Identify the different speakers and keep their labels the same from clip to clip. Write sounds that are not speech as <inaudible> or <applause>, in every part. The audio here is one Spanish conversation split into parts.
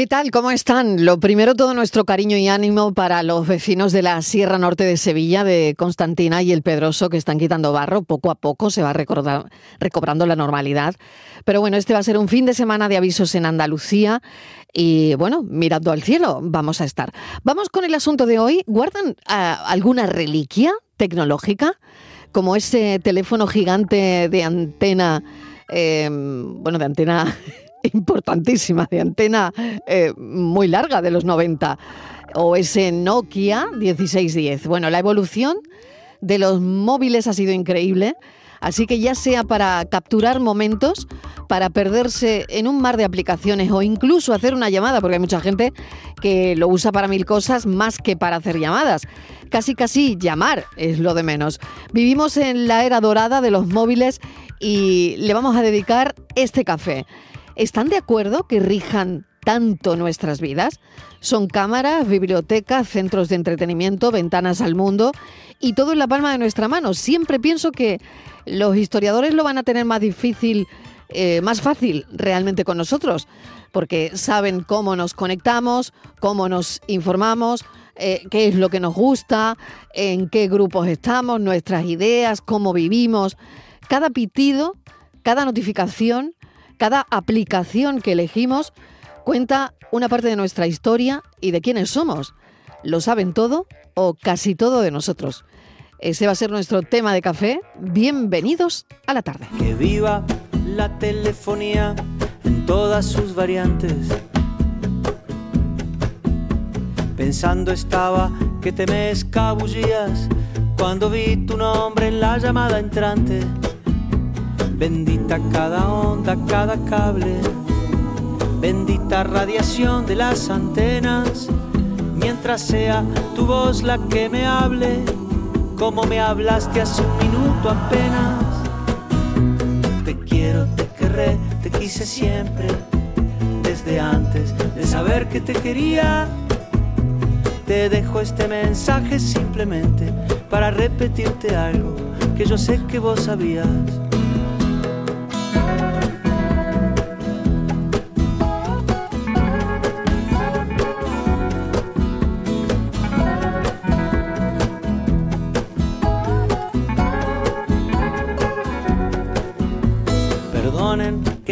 Speaker 1: ¿Qué tal? ¿Cómo están? Lo primero, todo nuestro cariño y ánimo para los vecinos de la Sierra Norte de Sevilla, de Constantina y el Pedroso, que están quitando barro. Poco a poco se va recobrando la normalidad. Pero bueno, este va a ser un fin de semana de avisos en Andalucía. Y bueno, mirando al cielo, vamos a estar. Vamos con el asunto de hoy. ¿Guardan ah, alguna reliquia tecnológica? Como ese teléfono gigante de antena, eh, bueno, de antena importantísima de antena eh, muy larga de los 90 o ese Nokia 1610. Bueno, la evolución de los móviles ha sido increíble. Así que ya sea para capturar momentos, para perderse en un mar de aplicaciones o incluso hacer una llamada, porque hay mucha gente que lo usa para mil cosas más que para hacer llamadas. Casi casi llamar es lo de menos. Vivimos en la era dorada de los móviles y le vamos a dedicar este café. ¿Están de acuerdo que rijan tanto nuestras vidas? Son cámaras, bibliotecas, centros de entretenimiento, ventanas al mundo y todo en la palma de nuestra mano. Siempre pienso que los historiadores lo van a tener más difícil, eh, más fácil realmente con nosotros, porque saben cómo nos conectamos, cómo nos informamos, eh, qué es lo que nos gusta, en qué grupos estamos, nuestras ideas, cómo vivimos. Cada pitido, cada notificación cada aplicación que elegimos cuenta una parte de nuestra historia y de quiénes somos. Lo saben todo o casi todo de nosotros. Ese va a ser nuestro tema de café. Bienvenidos a la tarde.
Speaker 2: Que viva la telefonía en todas sus variantes. Pensando estaba que te me escabullías cuando vi tu nombre en la llamada entrante Bendita cada onda, cada cable. Bendita radiación de las antenas. Mientras sea tu voz la que me hable, como me hablaste hace un minuto apenas. Te quiero, te querré, te quise siempre. Desde antes de saber que te quería, te dejo este mensaje simplemente para repetirte algo que yo sé que vos sabías.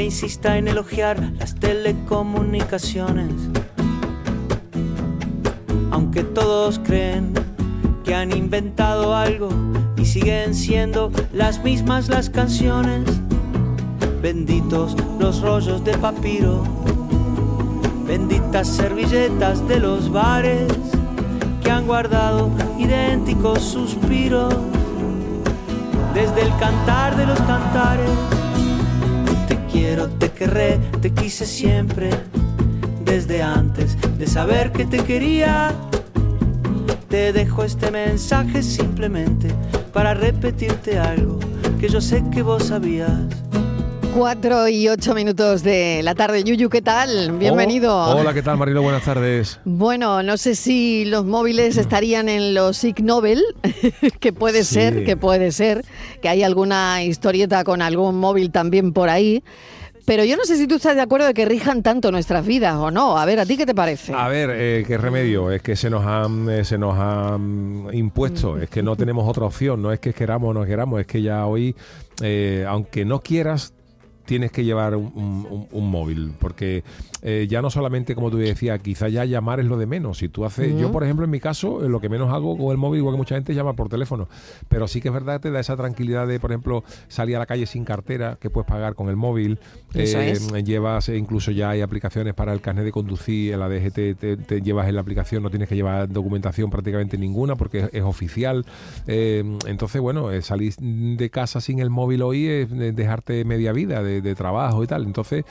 Speaker 2: Insista en elogiar las telecomunicaciones. Aunque todos creen que han inventado algo y siguen siendo las mismas las canciones. Benditos los rollos de papiro, benditas servilletas de los bares que han guardado idénticos suspiros desde el cantar de los cantares quiero, te querré, te quise siempre, desde antes de saber que te quería. Te dejo este mensaje simplemente para repetirte algo que yo sé que vos sabías.
Speaker 1: Cuatro y ocho minutos de la tarde. Yuyu, ¿qué tal? Bienvenido.
Speaker 3: hola, ¿qué tal, Marilo? Buenas tardes.
Speaker 1: Bueno, no sé si los móviles estarían en los Ig Nobel, <laughs> que puede ser, que puede ser, que hay alguna historieta con algún móvil también por ahí. Pero yo no sé si tú estás de acuerdo de que rijan tanto nuestras vidas o no. A ver, ¿a ti qué te parece?
Speaker 3: A ver, eh, qué remedio. Es que se nos han, eh, se nos han impuesto. Es que no tenemos otra opción. No es que queramos o no queramos. Es que ya hoy, eh, aunque no quieras, tienes que llevar un, móvil, porque eh, ya no solamente, como tú decías, quizá ya llamar es lo de menos. Si tú haces, yo por ejemplo en mi caso, eh, lo que menos hago con el móvil, igual que mucha gente, llama por teléfono, pero sí que es verdad que te da esa tranquilidad de, por ejemplo, salir a la calle sin cartera, que puedes pagar con el móvil, eh, llevas, incluso ya hay aplicaciones para el carnet de conducir, en la DGT te, llevas en la aplicación, no tienes que llevar documentación prácticamente ninguna porque es, oficial. entonces, bueno, salir de casa sin el móvil hoy es dejarte media vida de de, trabajo y tal. Entonces,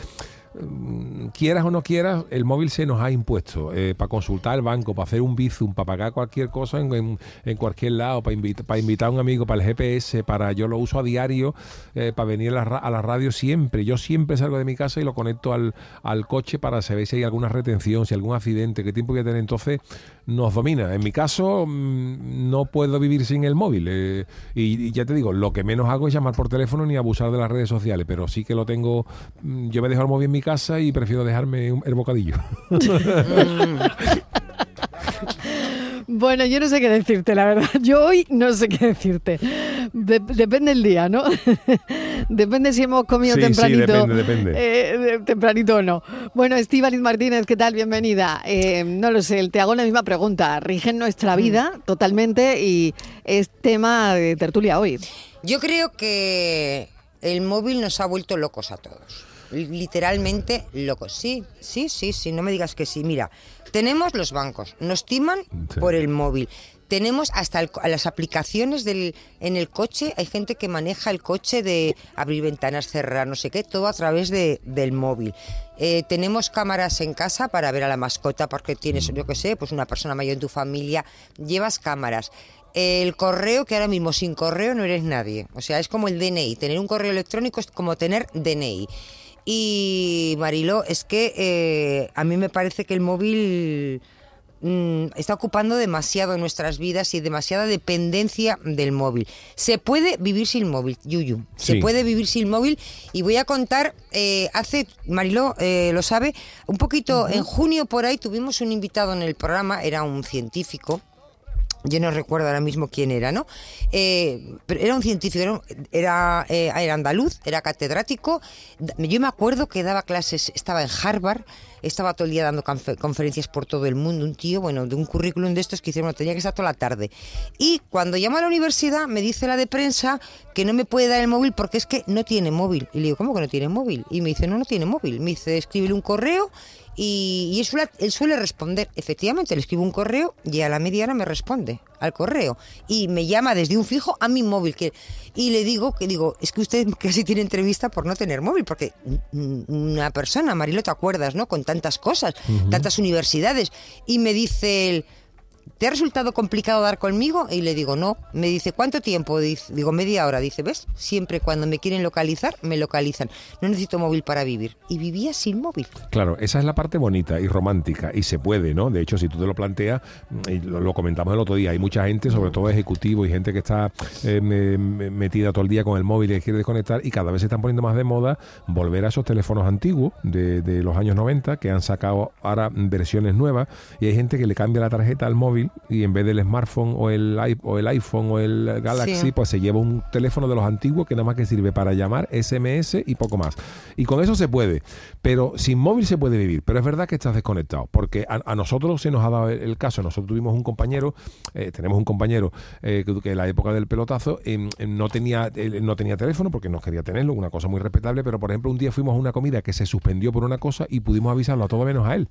Speaker 3: quieras o no quieras, el móvil se nos ha impuesto eh, para consultar el banco, para hacer un bizum, para pagar cualquier cosa en, cualquier lado, para, para invitar a un amigo, para el GPS, para yo lo uso a diario, eh, para venir a la, radio siempre. Yo siempre salgo de mi casa y lo conecto al, coche para saber si hay alguna retención, si hay algún accidente, qué tiempo voy a tener. Entonces nos domina. En mi caso mm, no puedo vivir sin el móvil. Eh, y, ya te digo, lo que menos hago es llamar por teléfono ni abusar de las redes sociales, pero sí que lo tengo, mm, yo me dejo el móvil en mi casa y prefiero dejarme el bocadillo. <laughs>
Speaker 1: Bueno, yo no sé qué decirte, la verdad. Yo hoy no sé qué decirte. depende el día, ¿no? <laughs> depende si hemos comido tempranito.
Speaker 3: Sí, depende, depende.
Speaker 1: Eh, tempranito o no. Bueno, Estíbaliz Martínez, ¿qué tal? Bienvenida. Eh, no lo sé, te hago la misma pregunta. Rigen nuestra mm. vida totalmente y es tema de tertulia hoy.
Speaker 4: Yo creo que el móvil nos ha vuelto locos a todos. Literalmente locos. Sí, sí, sí, sí, no me digas que sí. Mira, tenemos los bancos, nos timan por el móvil. Tenemos hasta las aplicaciones del, en el coche, hay gente que maneja el coche de abrir ventanas, cerrar, no sé qué, todo a través de, del móvil. Eh, tenemos cámaras en casa para ver a la mascota porque tienes, yo qué sé, pues una persona mayor en tu familia, llevas cámaras el correo, que ahora mismo sin correo no eres nadie. O sea, es como el DNI. Tener un correo electrónico es como tener DNI. Y Marilo, es que eh, a mí me parece que el móvil mm, está ocupando demasiado nuestras vidas y demasiada dependencia del móvil. Se puede vivir sin móvil, Yuyu. Se puede vivir sin móvil y voy a contar, eh, hace, Mariló eh, lo sabe, un poquito, en junio por ahí tuvimos un invitado en el programa, era un científico yo no recuerdo ahora mismo quién era, ¿no? Eh, pero era un científico, era, eh, era, andaluz, era catedrático. Yo me acuerdo que daba clases, estaba en Harvard, estaba todo el día dando conferencias por todo el mundo, un tío, bueno, de un currículum de estos que hicieron, tenía que estar toda la tarde. Y cuando llamo a la universidad, me dice la de prensa que no me puede dar el móvil porque es que no tiene móvil. Y le digo, ¿cómo que no tiene móvil? Y me dice, no, no tiene móvil. Me dice, escríbele un correo y, él, suele, responder, efectivamente, le escribo un correo y a la media hora me responde al correo. Y me llama desde un fijo a mi móvil. Que, y le digo que digo, es que usted <laughs> casi tiene entrevista por no tener móvil, porque una persona, Marilo, ¿te acuerdas, no? Con tantas cosas, tantas universidades. Y me dice él, ¿te ha resultado complicado dar conmigo? Y le digo, no. Me dice, ¿cuánto tiempo? Digo, media hora. Dice, ¿ves? Siempre cuando me quieren localizar, me localizan. No necesito móvil para vivir. Y vivía sin móvil.
Speaker 3: Claro, esa es la parte bonita y romántica. Y se puede, ¿no? De hecho, si tú te lo planteas, y lo, comentamos el otro día, hay mucha gente, sobre todo ejecutivo y gente que está eh, metida todo el día con el móvil y quiere desconectar. Y cada vez se están poniendo más de moda volver a esos teléfonos antiguos de, los años 90 que han sacado ahora versiones nuevas. Y hay gente que le cambia la tarjeta al móvil y en vez del smartphone o el, o el iPhone o el Galaxy, pues se lleva un teléfono de los antiguos que nada más que sirve para llamar, SMS y poco más. Y con eso se puede, pero sin móvil se puede vivir. Pero es verdad que estás desconectado, porque a, nosotros se nos ha dado el, caso. Nosotros tuvimos un compañero, eh, tenemos un compañero eh, que, en la época del pelotazo no, tenía, no tenía teléfono porque no quería tenerlo, una cosa muy respetable, pero por ejemplo un día fuimos a una comida que se suspendió por una cosa y pudimos avisarlo a todo menos a él.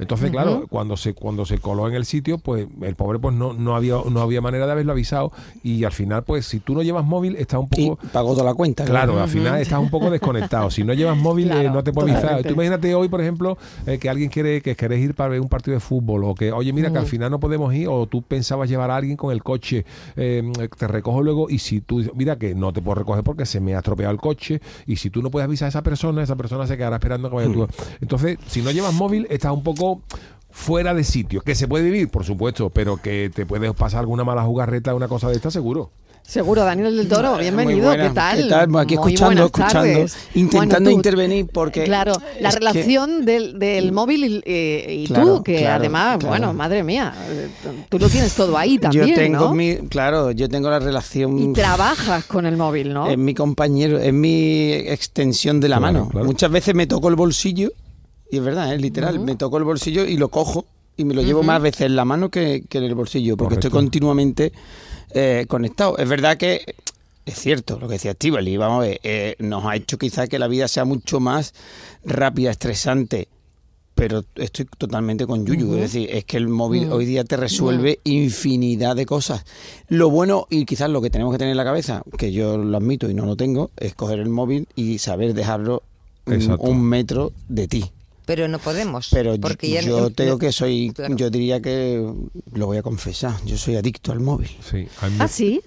Speaker 3: Entonces, claro, cuando se cuando se coló en el sitio, pues el pobre pues no, no había no había manera de haberlo avisado y al final pues si tú no llevas móvil estás un poco
Speaker 5: y pagó toda la cuenta.
Speaker 3: Claro, al final estás un poco desconectado. Si no llevas móvil eh, no te puedes avisar. Tú imagínate hoy, por ejemplo, eh, que alguien quiere que querés ir para ver un partido de fútbol o que oye, mira que al final no podemos ir o tú pensabas llevar a alguien con el coche, eh, te recojo luego y si tú mira que no te puedo recoger porque se me ha estropeado el coche y si tú no puedes avisar a esa persona, esa persona se quedará esperando que vaya tú. Entonces, si no llevas móvil, estás un poco fuera de sitio. Que se puede vivir, por supuesto, pero que te puedes pasar alguna mala jugarreta, una cosa de esta, seguro.
Speaker 1: Seguro, Daniel del Toro, bienvenido, ¿qué tal?
Speaker 5: ¿Qué tal? Aquí escuchando, escuchando, intentando intervenir porque...
Speaker 1: Claro, la relación del, del, móvil y, tú, que además, bueno, madre mía, tú lo tienes todo ahí también,
Speaker 5: Yo tengo mi, claro, yo tengo la relación...
Speaker 1: Y trabajas con el móvil, ¿no?
Speaker 5: Es mi compañero, es mi extensión de la mano. Muchas veces me toco el bolsillo y es verdad, es literal. Me toco el bolsillo y lo cojo y me lo llevo más veces en la mano que, en el bolsillo, porque estoy continuamente eh, conectado. Es verdad que es cierto lo que decía y vamos a ver, eh, nos ha hecho quizás que la vida sea mucho más rápida, estresante, pero estoy totalmente con Yuyu. Es decir, es que el móvil hoy día te resuelve infinidad de cosas. Lo bueno y quizás lo que tenemos que tener en la cabeza, que yo lo admito y no lo tengo, es coger el móvil y saber dejarlo un metro de ti
Speaker 4: pero no podemos.
Speaker 5: Pero porque yo, tengo que soy, yo diría que lo voy a confesar, yo soy adicto al móvil.
Speaker 1: Sí, ¿Ah, sí?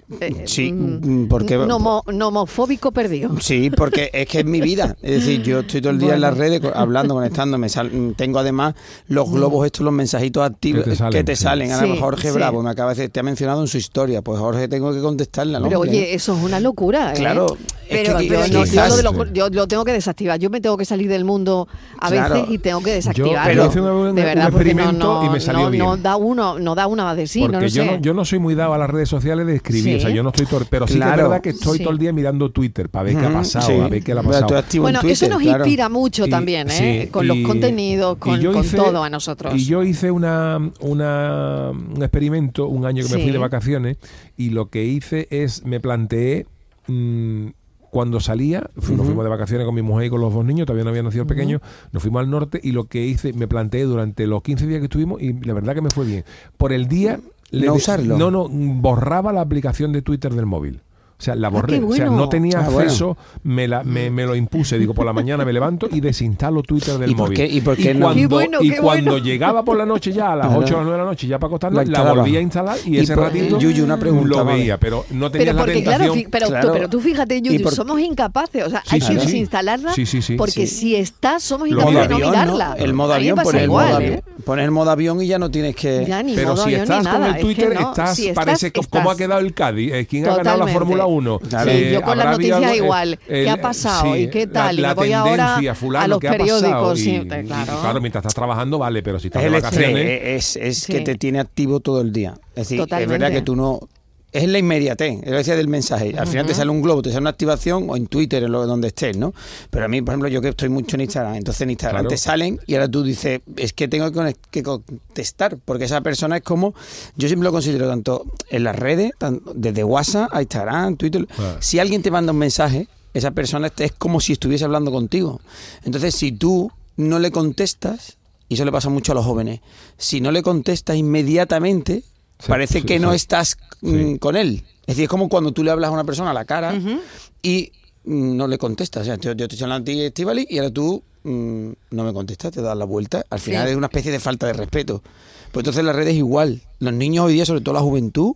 Speaker 5: sí, mm, porque...
Speaker 1: No, homofóbico perdido.
Speaker 5: Sí, porque es que es mi vida. Es decir, yo estoy todo el día en las redes hablando, conectándome. tengo además los globos estos, los mensajitos activos que te salen. Ahora Jorge Bravo me acaba de decir, te ha mencionado en su historia. Pues Jorge, tengo que contestarle.
Speaker 1: Pero oye, eso es una locura. ¿eh?
Speaker 5: Claro.
Speaker 1: Pero, yo, lo, tengo que desactivar. Yo me tengo que salir del mundo a veces y tengo que desactivarlo.
Speaker 3: Yo de verdad, un experimento y me salió bien.
Speaker 1: No da uno, no da una de sí.
Speaker 3: Porque yo, no, yo no soy muy dado a las redes sociales de escribir. O sea, yo no estoy pero sí que es verdad que estoy todo el día mirando Twitter para ver qué ha pasado, a ver qué le ha pasado.
Speaker 1: Bueno, eso nos inspira mucho también, ¿eh? con los contenidos, con, todo a nosotros.
Speaker 3: Y yo hice una, una, un experimento un año que me fui de vacaciones y lo que hice es, me planteé... Mm, cuando salía, nos fuimos de vacaciones con mi mujer y con los dos niños, todavía no habían nacido pequeños, nos fuimos al norte y lo que hice, me planteé durante los 15 días que estuvimos y la verdad que me fue bien. Por el día...
Speaker 5: no usarlo.
Speaker 3: No, no, borraba la aplicación de Twitter del móvil. O sea, la ah, borré. O sea, no tenía ah, acceso, me, la, me, me, lo impuse. Digo, por la mañana me levanto y desinstalo Twitter del móvil.
Speaker 5: ¿Y, por qué
Speaker 3: cuando, y cuando llegaba por la noche ya, a las 8 o las 9 de la noche, ya para acostarme, la, volvía a instalar y, ese ratito
Speaker 5: una pregunta,
Speaker 3: lo veía. Pero no tenía
Speaker 1: pero porque,
Speaker 3: la tentación.
Speaker 1: Claro, pero, pero, tú fíjate, Yuyu, somos incapaces. O sea, hay que desinstalarla porque si está, somos incapaces de no mirarla.
Speaker 5: El modo avión, poner el modo avión. Poner el modo avión y ya no tienes que...
Speaker 3: Pero si estás con el Twitter, estás, parece como ha quedado el Cádiz. Eh, ¿Quién ha ganado la Fórmula 1?
Speaker 1: Yo con las noticias igual. ¿Qué ha pasado? ¿Y qué tal?
Speaker 3: La,
Speaker 1: y voy ahora a los periódicos.
Speaker 3: claro. mientras estás trabajando vale, pero si estás de vacaciones...
Speaker 5: Es, es que te tiene activo todo el día. Es decir, es verdad que tú no es la inmediatez, es decía del mensaje. Al final te sale un globo, te sale una activación o en Twitter, en lo, donde estés, ¿no? Pero a mí, por ejemplo, yo que estoy mucho en Instagram, entonces en Instagram te salen y ahora tú dices, es que tengo que contestar, porque esa persona es como, yo siempre lo considero tanto en las redes, desde WhatsApp a Instagram, Twitter. Si alguien te manda un mensaje, esa persona es como si estuviese hablando contigo. Entonces, si tú no le contestas, y eso le pasa mucho a los jóvenes, si no le contestas inmediatamente, Parece que no estás mm, con él. Es decir, es como cuando tú le hablas a una persona a la cara y mm, no le contestas. O sea, yo, te estoy hablando a ti, Estivali, y ahora tú mm, no me contestas, te das la vuelta. Al final es una especie de falta de respeto. Pues entonces las redes es igual. Los niños hoy día, sobre todo la juventud,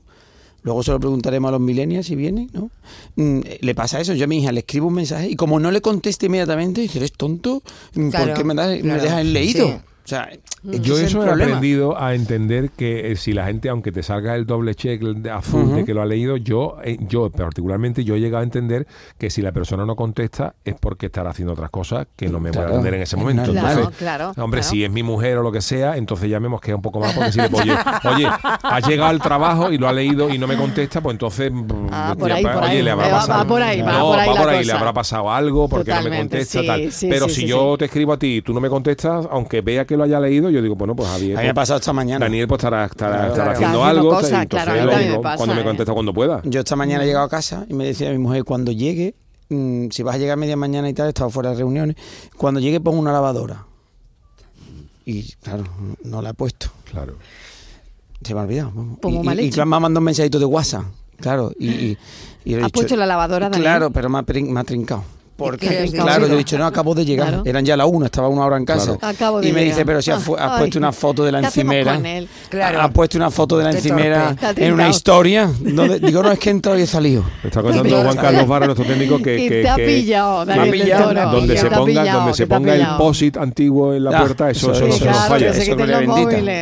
Speaker 5: luego se lo preguntaremos a los millennials si vienen, ¿no? le pasa eso. Yo a mi hija le escribo un mensaje y como no le conteste inmediatamente, dice, eres tonto, ¿por qué me, das, me dejas en leído? O sea,
Speaker 3: yo eso he aprendido a entender que eh, si la gente, aunque te salga el doble check de azul de que lo ha leído, yo, eh, yo particularmente, yo he llegado a entender que si la persona no contesta es porque estará haciendo otras cosas que no me voy a atender en ese momento.
Speaker 1: Claro, claro,
Speaker 3: hombre, si es mi mujer o lo que sea, entonces ya me mosquea un poco más porque si le oye, <laughs> oye, ha llegado al trabajo y lo ha leído y no me contesta, pues entonces,
Speaker 1: ah, oye, le habrá pasado. Va, por ahí, va, por ahí,
Speaker 3: va por ahí le habrá pasado algo porque no me contesta, tal. Pero si yo te escribo a ti y tú no me contestas, aunque vea que lo haya leído, yo digo, bueno, pues Javier.
Speaker 5: A mí me ha pues, pasado esta mañana.
Speaker 3: Daniel pues estará, estará, haciendo algo. Cosas, claro, me pasa, cuando me ¿eh? contesta cuando pueda.
Speaker 5: Yo esta mañana he llegado a casa y me decía mi mujer, cuando llegue, mm, si vas a llegar media mañana y tal, he estado fuera de reuniones, cuando llegue pongo una lavadora. Y claro, no la he puesto.
Speaker 3: Claro.
Speaker 5: Se me ha olvidado.
Speaker 1: Pues y,
Speaker 5: y, y, me ha mandado un mensajito de WhatsApp. Claro, y, y,
Speaker 1: ¿Has puesto la lavadora, Daniel?
Speaker 5: Claro, pero me ha, me ha trincado. Porque, claro, yo he dicho, no, acabo de llegar. Eran ya la una, estaba una hora en casa. y me dice, pero si has, puesto una foto de la encimera. Claro. Has puesto una foto de la encimera en una historia. digo, no, es que he entrado y he salido.
Speaker 3: está contando Juan Carlos Vara, nuestro técnico, que. que,
Speaker 1: te ha pillado,
Speaker 3: Donde se ponga, donde se ponga el POSIT antiguo en la puerta, eso, eso, no falla.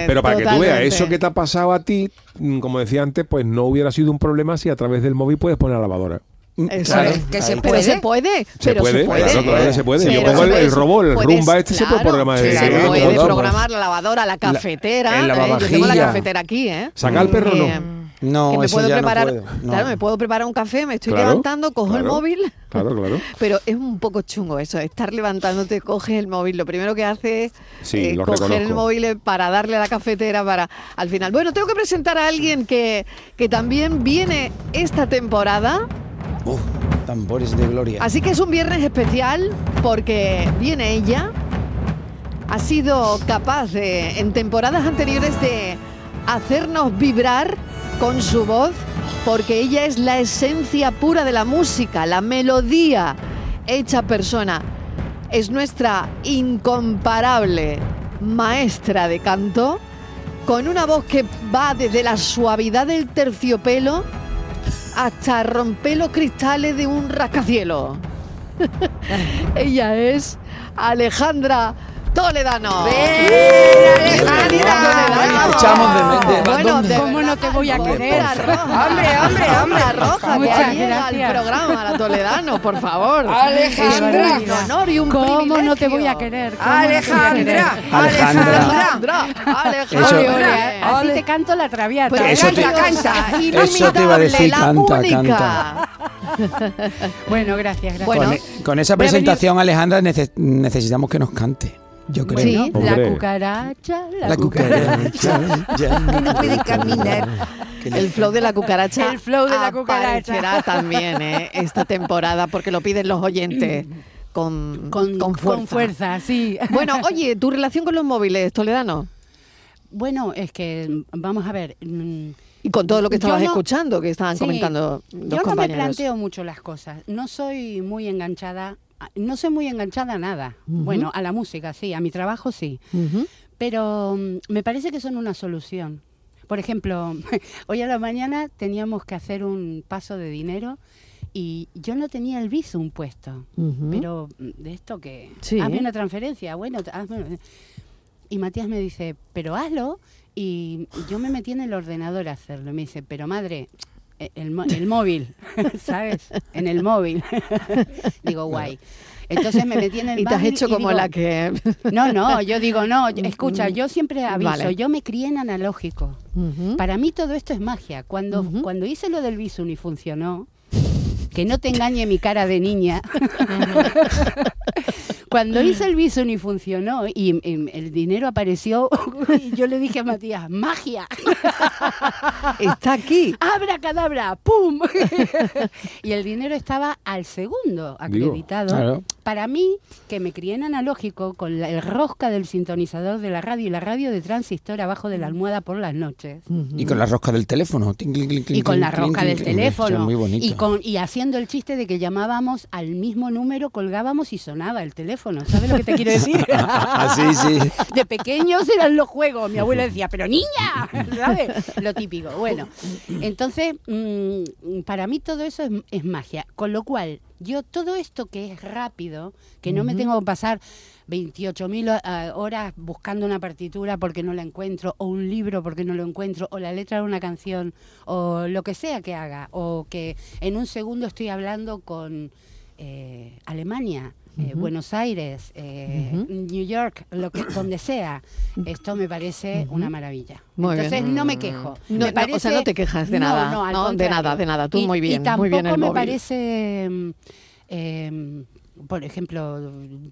Speaker 3: Pero para que tú veas, eso que te ha pasado a ti, mm, como decía antes, pues no hubiera sido un problema si a través del móvil puedes poner la lavadora.
Speaker 1: Mm, claro, que se puede. se puede.
Speaker 3: Se puede, se puede. se puede. Yo pongo el, el, robot, el rumba este se puede programar.
Speaker 1: Se puede programar la lavadora, la cafetera. La, ¿eh? Yo tengo la cafetera aquí, ¿eh?
Speaker 3: Saca el perro, no.
Speaker 5: No,
Speaker 1: que me puedo preparar, no puedo, claro, me puedo preparar un café, me estoy levantando, cojo el móvil.
Speaker 3: Claro, claro. <laughs>
Speaker 1: Pero es un poco chungo eso, estar levantándote, coges el móvil, lo primero que hace es eh, coger el móvil para darle a la cafetera para al final. Bueno, tengo que presentar a alguien que, que también viene esta temporada
Speaker 5: tambores de gloria.
Speaker 1: Así que es un viernes especial porque viene ella. Ha sido capaz de, en temporadas anteriores, de hacernos vibrar con su voz, porque ella es la esencia pura de la música, la melodía hecha persona. es nuestra incomparable maestra de canto, con una voz que va desde la suavidad del terciopelo hasta romper los cristales de un rascacielos. <laughs> Ella es Alejandra Toledano.
Speaker 4: ¡Ven, Alejandra!
Speaker 5: Echamos de, de,
Speaker 1: Bueno, de
Speaker 6: ¿Cómo no te voy a querer?
Speaker 1: roja.
Speaker 4: Hombre, hombre, hombre.
Speaker 1: Roja, que
Speaker 6: Muchas
Speaker 1: llega al
Speaker 6: gracias.
Speaker 1: programa, la Toledano, por favor.
Speaker 4: Alejandra.
Speaker 1: Un honor y un
Speaker 6: ¿Cómo no te voy a querer?
Speaker 4: Alejandra,
Speaker 5: Alejandra.
Speaker 4: Alejandra.
Speaker 6: Así te canto la traviata.
Speaker 1: Pues
Speaker 5: Eso te-
Speaker 1: canta, canta.
Speaker 5: eso te iba a decir, canta,
Speaker 1: única.
Speaker 6: Bueno, gracias, gracias.
Speaker 1: Bueno,
Speaker 5: con, e- con esa presentación, Alejandra, nece- necesitamos que nos cante. Yo creo.
Speaker 1: Sí.
Speaker 6: La cucaracha, la,
Speaker 5: La
Speaker 6: cucaracha.
Speaker 5: cucaracha. ya
Speaker 4: No puede caminar.
Speaker 1: El flow de la cucaracha.
Speaker 6: El flow de la cucaracha.
Speaker 1: también ¿eh? esta temporada porque lo piden los oyentes con,
Speaker 6: Con,
Speaker 1: con fuerza.
Speaker 6: con fuerza, sí.
Speaker 1: Bueno, oye, tu relación con los móviles, Toledano,
Speaker 6: Bueno, es que, vamos a ver. mm,
Speaker 1: y con todo lo que estabas
Speaker 6: no-
Speaker 1: escuchando, que estaban
Speaker 6: Sí,
Speaker 1: comentando los
Speaker 6: Yo no me
Speaker 1: compañeros.
Speaker 6: planteo mucho las cosas. No soy muy enganchada. No soy muy enganchada a nada. Bueno, a la música sí, a mi trabajo sí. Pero mm, me parece que son una solución. Por ejemplo, <laughs> hoy a la mañana teníamos que hacer un paso de dinero y yo no tenía el Bizum puesto. Pero mm, de esto que...
Speaker 1: Sí.
Speaker 6: Hazme una transferencia, bueno, hazme- Y Matías me dice, pero hazlo. Y yo me metí en el ordenador a hacerlo. Y me dice, pero madre, el, mo- el móvil, <laughs> ¿sabes? En el móvil. <laughs> digo, guay. Entonces me metí en el
Speaker 1: Y te has hecho como
Speaker 6: digo,
Speaker 1: la que...
Speaker 6: no, no, yo digo, no, yo- escucha, yo siempre aviso,
Speaker 1: Vale.
Speaker 6: yo me crié en analógico. Para mí todo esto es magia. Cuando, cuando hice lo del Bizum y funcionó, que no te engañe mi cara de niña, <laughs> cuando hice el Bizum y funcionó y, y el dinero apareció, <laughs> y yo le dije a Matías, magia, <laughs>
Speaker 1: Está aquí.
Speaker 6: abra cadabra, ¡pum! y el dinero estaba al segundo
Speaker 3: Digo,
Speaker 6: acreditado.
Speaker 5: claro.
Speaker 6: Para mí, que me crié en analógico con la- el rosca del sintonizador de la radio y la radio de transistor abajo de la almohada por las noches.
Speaker 5: Y con la rosca del teléfono.
Speaker 6: Y con la rosca del teléfono.
Speaker 5: Muy bonito.
Speaker 6: y, con, y haciendo el chiste de que llamábamos al mismo número, colgábamos y sonaba el teléfono. ¿Sabes lo que te quiero decir? <laughs>
Speaker 5: sí, sí.
Speaker 6: De pequeños eran los juegos. Mi abuela decía, pero niña, ¿sabes? Lo típico. Bueno, entonces, mm, para mí todo eso es, es magia. Con lo cual, yo todo esto que es rápido, que no me tengo que pasar 28.000 ah, horas buscando una partitura porque no la encuentro, o un libro porque no lo encuentro, o la letra de una canción, o lo que sea que haga, o que en un segundo estoy hablando con eh, Alemania. Eh, Buenos Aires, eh, New York, lo que, donde sea, esto me parece una maravilla.
Speaker 1: Muy bien.
Speaker 6: Entonces no me quejo.
Speaker 1: No,
Speaker 6: Me
Speaker 1: no, o sea, no te quejas de nada.
Speaker 6: No,
Speaker 1: de nada, de nada. Tú
Speaker 6: Y-
Speaker 1: muy bien,
Speaker 6: Y tampoco
Speaker 1: muy bien el
Speaker 6: me
Speaker 1: móvil.
Speaker 6: parece. mm, eh, por ejemplo,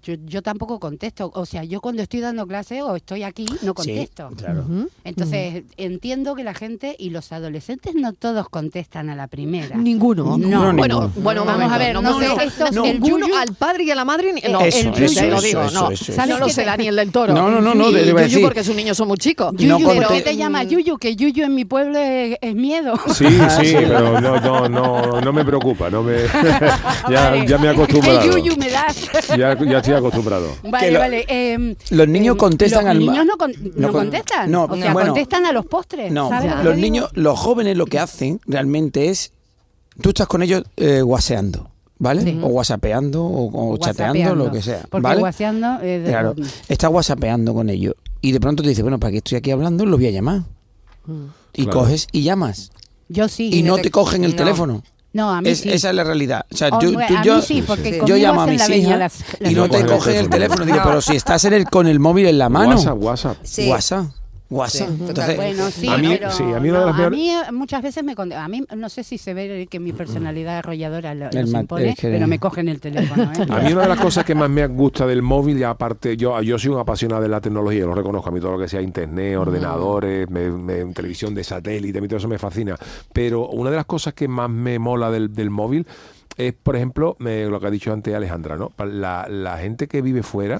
Speaker 6: yo, yo tampoco contesto. O sea, yo cuando estoy dando clase o estoy aquí, no contesto.
Speaker 5: Sí, claro.
Speaker 1: Ujú.
Speaker 6: Entonces, entiendo que la gente y los adolescentes no todos contestan a la primera.
Speaker 1: Ninguno.
Speaker 6: No,
Speaker 1: bueno,
Speaker 5: ninguno.
Speaker 1: bueno,
Speaker 6: Vamos a ver, no
Speaker 1: no,
Speaker 6: sé,
Speaker 1: no,
Speaker 6: estos-
Speaker 1: no,
Speaker 6: el
Speaker 1: ninguno
Speaker 6: yuyu-
Speaker 1: al padre y a la madre, ni- no,
Speaker 5: Eso,
Speaker 1: el
Speaker 6: eso,
Speaker 1: yuyu, te lo
Speaker 5: eso,
Speaker 1: digo,
Speaker 5: eso,
Speaker 1: no,
Speaker 5: eso,
Speaker 6: eso.
Speaker 1: no lo sé Daniel del Toro.
Speaker 5: No, no, no, no,
Speaker 1: yuyu
Speaker 5: decir.
Speaker 1: porque sus niños son muy chicos.
Speaker 6: Yuyu,
Speaker 5: No
Speaker 6: ¿por qué te llama Yuyu? Que Yuyu en mi pueblo es, es miedo.
Speaker 3: Sí, sí, <laughs> pero no, no, no, no me preocupa, no me, <laughs> ya, ya me he acostumbrado.
Speaker 6: ¿Qué Yuyu me das? <laughs>
Speaker 3: Ya, ya estoy acostumbrado.
Speaker 6: Vale,
Speaker 5: lo-
Speaker 6: vale. em,
Speaker 5: Los niños
Speaker 6: em,
Speaker 5: contestan
Speaker 6: los
Speaker 5: al ma-
Speaker 6: niños no, con- no
Speaker 5: no con-
Speaker 6: contestan.
Speaker 5: no,
Speaker 6: o sea,
Speaker 5: bueno.
Speaker 6: contestan a los postres.
Speaker 5: No,
Speaker 6: ¿sabes lo que
Speaker 5: los niños, los jóvenes lo que hacen realmente es, tú estás con ellos eh, guaseando, ¿vale?
Speaker 6: Sí.
Speaker 5: O whatsappeando o, o chateando, lo que sea,
Speaker 6: Porque
Speaker 5: ¿vale?
Speaker 6: guaseando, eh, de-
Speaker 5: Claro, estás whatsappeando con ellos y de pronto te dice, bueno, para que estoy aquí hablando, lo voy a llamar. Y
Speaker 3: Claro.
Speaker 5: coges y llamas.
Speaker 6: Yo sí.
Speaker 5: Y no
Speaker 4: te-
Speaker 5: te cogen el
Speaker 4: no.
Speaker 5: teléfono.
Speaker 6: No, a mí
Speaker 5: Es-
Speaker 6: sí.
Speaker 5: Esa es la realidad. O sea,
Speaker 6: Oh,
Speaker 5: yo, tú-
Speaker 6: a
Speaker 5: yo,
Speaker 6: mí sí, porque
Speaker 3: Sí.
Speaker 5: yo llamo a mis hijas
Speaker 6: las- las
Speaker 5: y no te
Speaker 3: cogen el teléfono.
Speaker 5: Digo, pero si estás en el, con el móvil en la mano.
Speaker 3: WhatsApp, WhatsApp.
Speaker 4: Sí.
Speaker 5: WhatsApp. WhatsApp.
Speaker 4: Sí,
Speaker 5: Entonces,
Speaker 6: Bueno, sí,
Speaker 3: A mí-
Speaker 6: pero
Speaker 3: sí, a mí una de
Speaker 6: no,
Speaker 3: las
Speaker 6: a
Speaker 3: peor-
Speaker 6: mí, eh, muchas veces me a mí no sé si se ve que mi personalidad arrolladora lo,
Speaker 5: El
Speaker 6: los impone,
Speaker 5: es que-
Speaker 6: pero me cogen el teléfono. ¿eh? <laughs>
Speaker 3: A mí una de las cosas que más me gusta del móvil, y aparte, yo, yo soy un apasionado de la tecnología, lo reconozco, a mí todo lo que sea internet, ordenadores, me- me- televisión de satélite, a mí todo eso me fascina. Pero una de las cosas que más me mola del, del móvil es, por ejemplo, lo que ha dicho antes Alejandra, ¿no? La, la gente que vive fuera,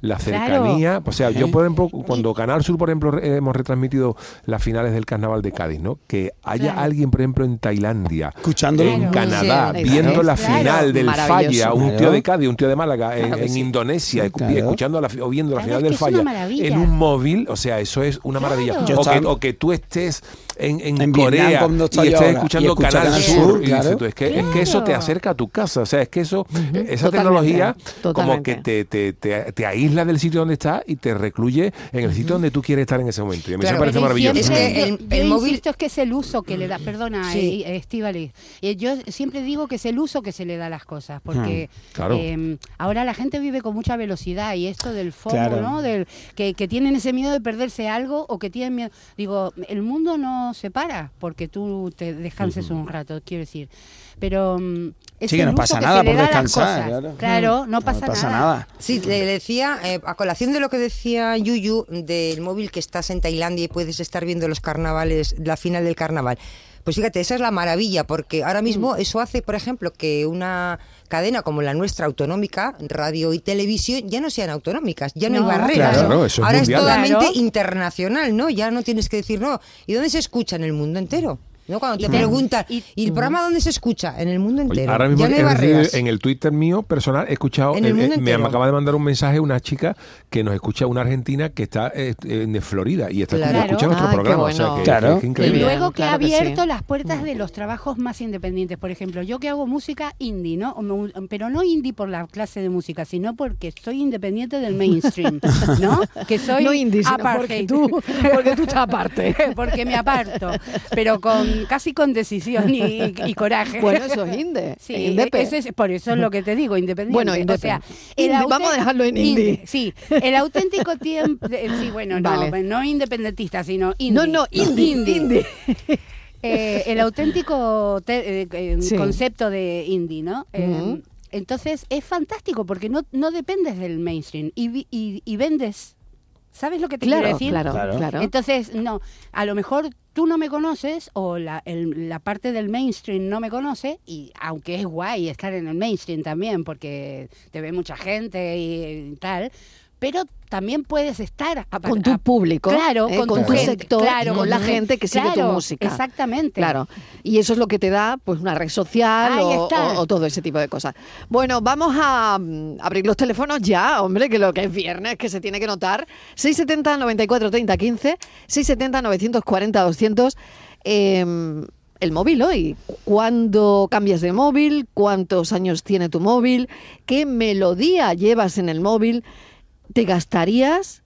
Speaker 3: la cercanía. O sea, yo, por ejemplo, cuando Canal Sur, por ejemplo, hemos retransmitido las finales del Carnaval de Cádiz, ¿no? Que haya alguien, por ejemplo, en Tailandia, en Canadá, viendo la final del Falla, un tío de Cádiz, un tío de Málaga, en, Indonesia, escuchando la, o viendo la final del Falla, en un móvil, o sea, eso es una maravilla. O que, o que, tú estés en, en, Corea y estés escuchando Canal Sur, y dices, es, que, es que eso te acerca a tu casa, o sea, es que eso, esa tecnología como que te, te, te, aísla del sitio donde estás y te recluye en el sitio donde tú quieres estar en ese momento. Y a mí me parece maravilloso.
Speaker 6: Es que el, el móvil... insisto, es que es el uso que le da, perdona, sí. Eh, eh, yo siempre digo que es el uso que se le da a las cosas, porque hmm, em, ahora la gente vive con mucha velocidad y esto del fondo, ¿no? Del, que, que tienen ese miedo de perderse algo o que tienen miedo. Digo, el mundo no se para porque tú te descanses un rato, quiero decir. Pero mm,
Speaker 5: sí, que no pasa nada por descansar.
Speaker 6: Claro, no pasa, nada.
Speaker 4: Sí, le decía, eh, a colación de lo que decía Yuyu del móvil que estás en Tailandia y puedes estar viendo los carnavales, la final del carnaval. Pues fíjate, esa es la maravilla, porque ahora mismo mm. eso hace, por ejemplo, que una cadena como la nuestra autonómica, radio y televisión, ya no sean autonómicas, ya no, hay barreras. ahora es, totalmente internacional, ¿no? Ya no tienes que decir, no, ¿y dónde se escucha en el mundo entero? ¿No? Cuando te preguntan, y, el programa dónde se escucha? En el mundo entero.
Speaker 3: ahora mismo en el Twitter mío personal he escuchado, me acaba de mandar un mensaje una chica que nos escucha, una argentina que está eh, de Florida y está escuchando nuestro programa.
Speaker 6: claro. y luego que ha abierto las puertas de los trabajos más independientes. Por ejemplo, yo que hago música indie, ¿no? Pero no indie por la clase de música, sino porque soy independiente del mainstream, ¿no? <laughs>
Speaker 1: Que soy no indie, porque tú, porque tú estás aparte. <laughs>
Speaker 6: porque me aparto. Pero con casi con decisión y, coraje.
Speaker 1: Bueno, eso es inde. <laughs>
Speaker 6: Sí, por eso es lo que te digo, independiente.
Speaker 1: Bueno, O sea, vamos a dejarlo en indie.
Speaker 6: Sí, el auténtico tiempo, sí, bueno, no, no independentista, sino indie.
Speaker 1: No, no, indie.
Speaker 6: Eh, el auténtico eh, eh, concepto de indie, ¿no? entonces es fantástico porque no, no dependes del mainstream y, y vendes ¿Sabes lo que te quiero decir?
Speaker 1: Claro, claro.
Speaker 6: Entonces, no, a lo mejor tú no me conoces o la, la, parte del mainstream no me conoce y aunque es guay estar en el mainstream también porque te ve mucha gente y tal, pero también puedes estar
Speaker 1: con tu público,
Speaker 6: claro,
Speaker 1: eh, con, tu sector, con la gente que sigue tu música.
Speaker 6: Exactamente.
Speaker 1: Claro. Y eso es lo que te da pues una red social o, todo ese tipo de cosas. Bueno, vamos a mm, abrir los teléfonos ya, hombre, que lo que es viernes, que se tiene que notar. 670 94 30 15, 670 940 200. el móvil hoy. ¿Cuándo cambias de móvil? ¿Cuántos años tiene tu móvil? ¿Qué melodía llevas en el móvil? Te gastarías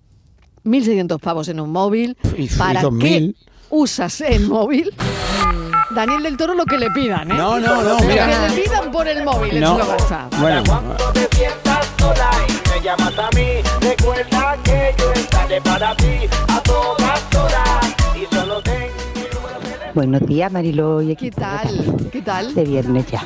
Speaker 1: 1.600 pavos en un móvil. ¿Para qué usas el móvil? Daniel del Toro lo que le pidan, ¿eh?
Speaker 5: No, no, no, mira.
Speaker 1: Lo que le pidan por el móvil, no. eso lo gasta.
Speaker 5: Bueno. Cuando te sientas sola y me llamas a mí, recuerda que yo estaré para ti a todas horas y solo tengo...
Speaker 7: Buenos días, Marilo y
Speaker 1: ¿Qué tal? ¿Qué tal?
Speaker 7: De viernes ya.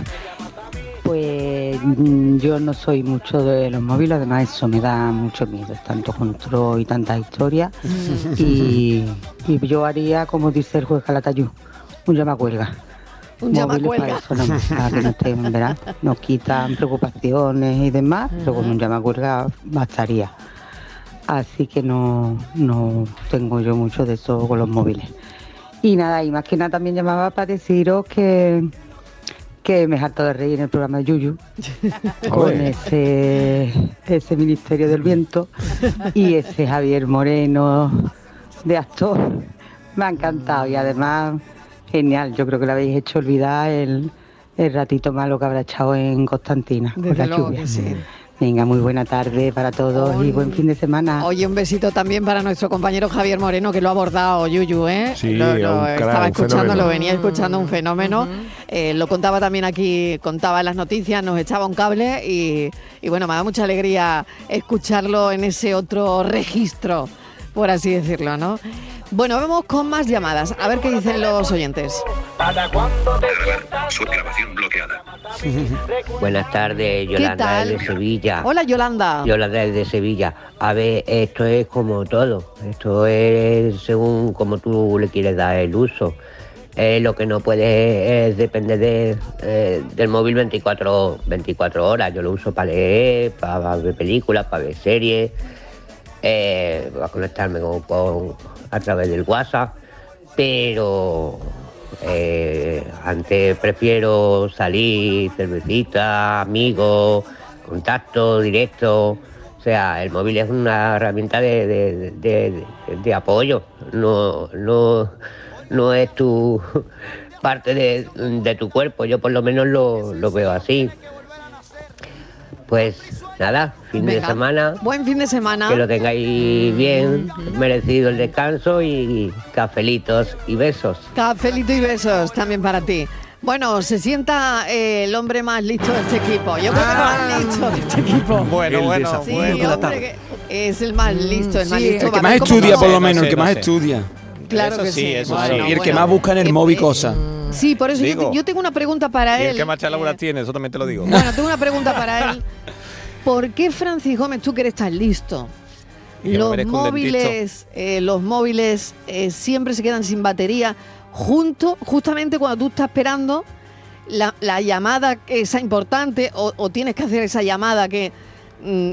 Speaker 7: Pues mm, yo no soy mucho de los móviles, además eso me da mucho miedo, tanto control y tanta historia. <laughs> y, yo haría, como dice el juez Calatayú, un llamacuelga.
Speaker 1: Un llamacuelga.
Speaker 7: Para, no, para que no estén, ¿verdad? Nos quitan preocupaciones y demás, pero con un llamacuelga bastaría. Así que no, no tengo yo mucho de eso con los móviles. Y nada, y más que nada también llamaba para deciros que que me harto de reír en el programa de Yuyu <laughs> con ese, ese Ministerio del Viento y ese Javier Moreno de actor. Me ha encantado y además genial. Yo creo que lo habéis hecho olvidar el, ratito malo que habrá echado en Constantina.
Speaker 1: Desde luego que sí.
Speaker 7: Venga, muy buena tarde para todos y buen fin de semana.
Speaker 1: Oye, un besito también para nuestro compañero Javier Moreno, que lo ha abordado Yuyu, ¿eh?
Speaker 3: Sí,
Speaker 1: lo, estaba escuchando, lo venía escuchando, un fenómeno. Eh, lo contaba también aquí, contaba en las noticias, nos echaba un cable y, y bueno, me da mucha alegría escucharlo en ese otro registro, por así decirlo, ¿no? Bueno, vamos con más llamadas, a ver qué dicen los oyentes.
Speaker 8: Su grabación bloqueada. <laughs> Buenas tardes, Yolanda de Sevilla.
Speaker 1: Hola, Yolanda.
Speaker 8: Yolanda de Sevilla. A ver, esto es como todo. Esto es según como tú le quieres dar el uso. Eh, lo que no puede es depender de, eh, del móvil 24, 24 horas. Yo lo uso para leer, para ver películas, para ver series, eh, para conectarme con, con- a través del WhatsApp. Pero eh, antes prefiero salir, cervecita, amigos, contacto directo. O sea, el móvil es una herramienta de, de- de- apoyo, no, no, no es tu <laughs> parte de, de tu cuerpo. Yo por lo menos lo, lo veo así. Pues nada, fin de semana.
Speaker 1: Buen fin de semana.
Speaker 8: Que lo tengáis bien, merecido el descanso y cafelitos y besos.
Speaker 1: Cafelito y besos también para ti. Bueno, se sienta eh, el hombre más listo de este equipo. Yo creo que el más listo de este equipo.
Speaker 9: Bueno,
Speaker 3: El
Speaker 9: bueno,
Speaker 1: Sí,
Speaker 9: bueno.
Speaker 1: hombre, que es el más listo, el más
Speaker 4: sí,
Speaker 1: listo.
Speaker 5: El que
Speaker 1: a
Speaker 5: más estudia, por lo
Speaker 9: No
Speaker 5: menos, el que más estudia.
Speaker 1: Claro
Speaker 9: Eso
Speaker 1: que
Speaker 9: sí,
Speaker 1: sí.
Speaker 9: eso
Speaker 1: Bueno,
Speaker 9: sí.
Speaker 5: Y el que más busca en el
Speaker 1: Eh,
Speaker 5: móvil
Speaker 1: eh,
Speaker 5: cosas.
Speaker 1: Sí, por eso yo,
Speaker 9: Digo.
Speaker 1: te- yo tengo una pregunta para
Speaker 9: Y
Speaker 1: él.
Speaker 9: que más laboral
Speaker 1: Eh,
Speaker 9: tiene, eso también te lo digo.
Speaker 1: Bueno, tengo una pregunta para <laughs> él. ¿Por qué, Francis Gómez, tú que eres tan listo?
Speaker 9: Me
Speaker 1: Los móviles, eh, los móviles eh, siempre se quedan sin batería, junto, justamente cuando tú estás esperando la, la llamada esa importante o, o tienes que hacer esa llamada que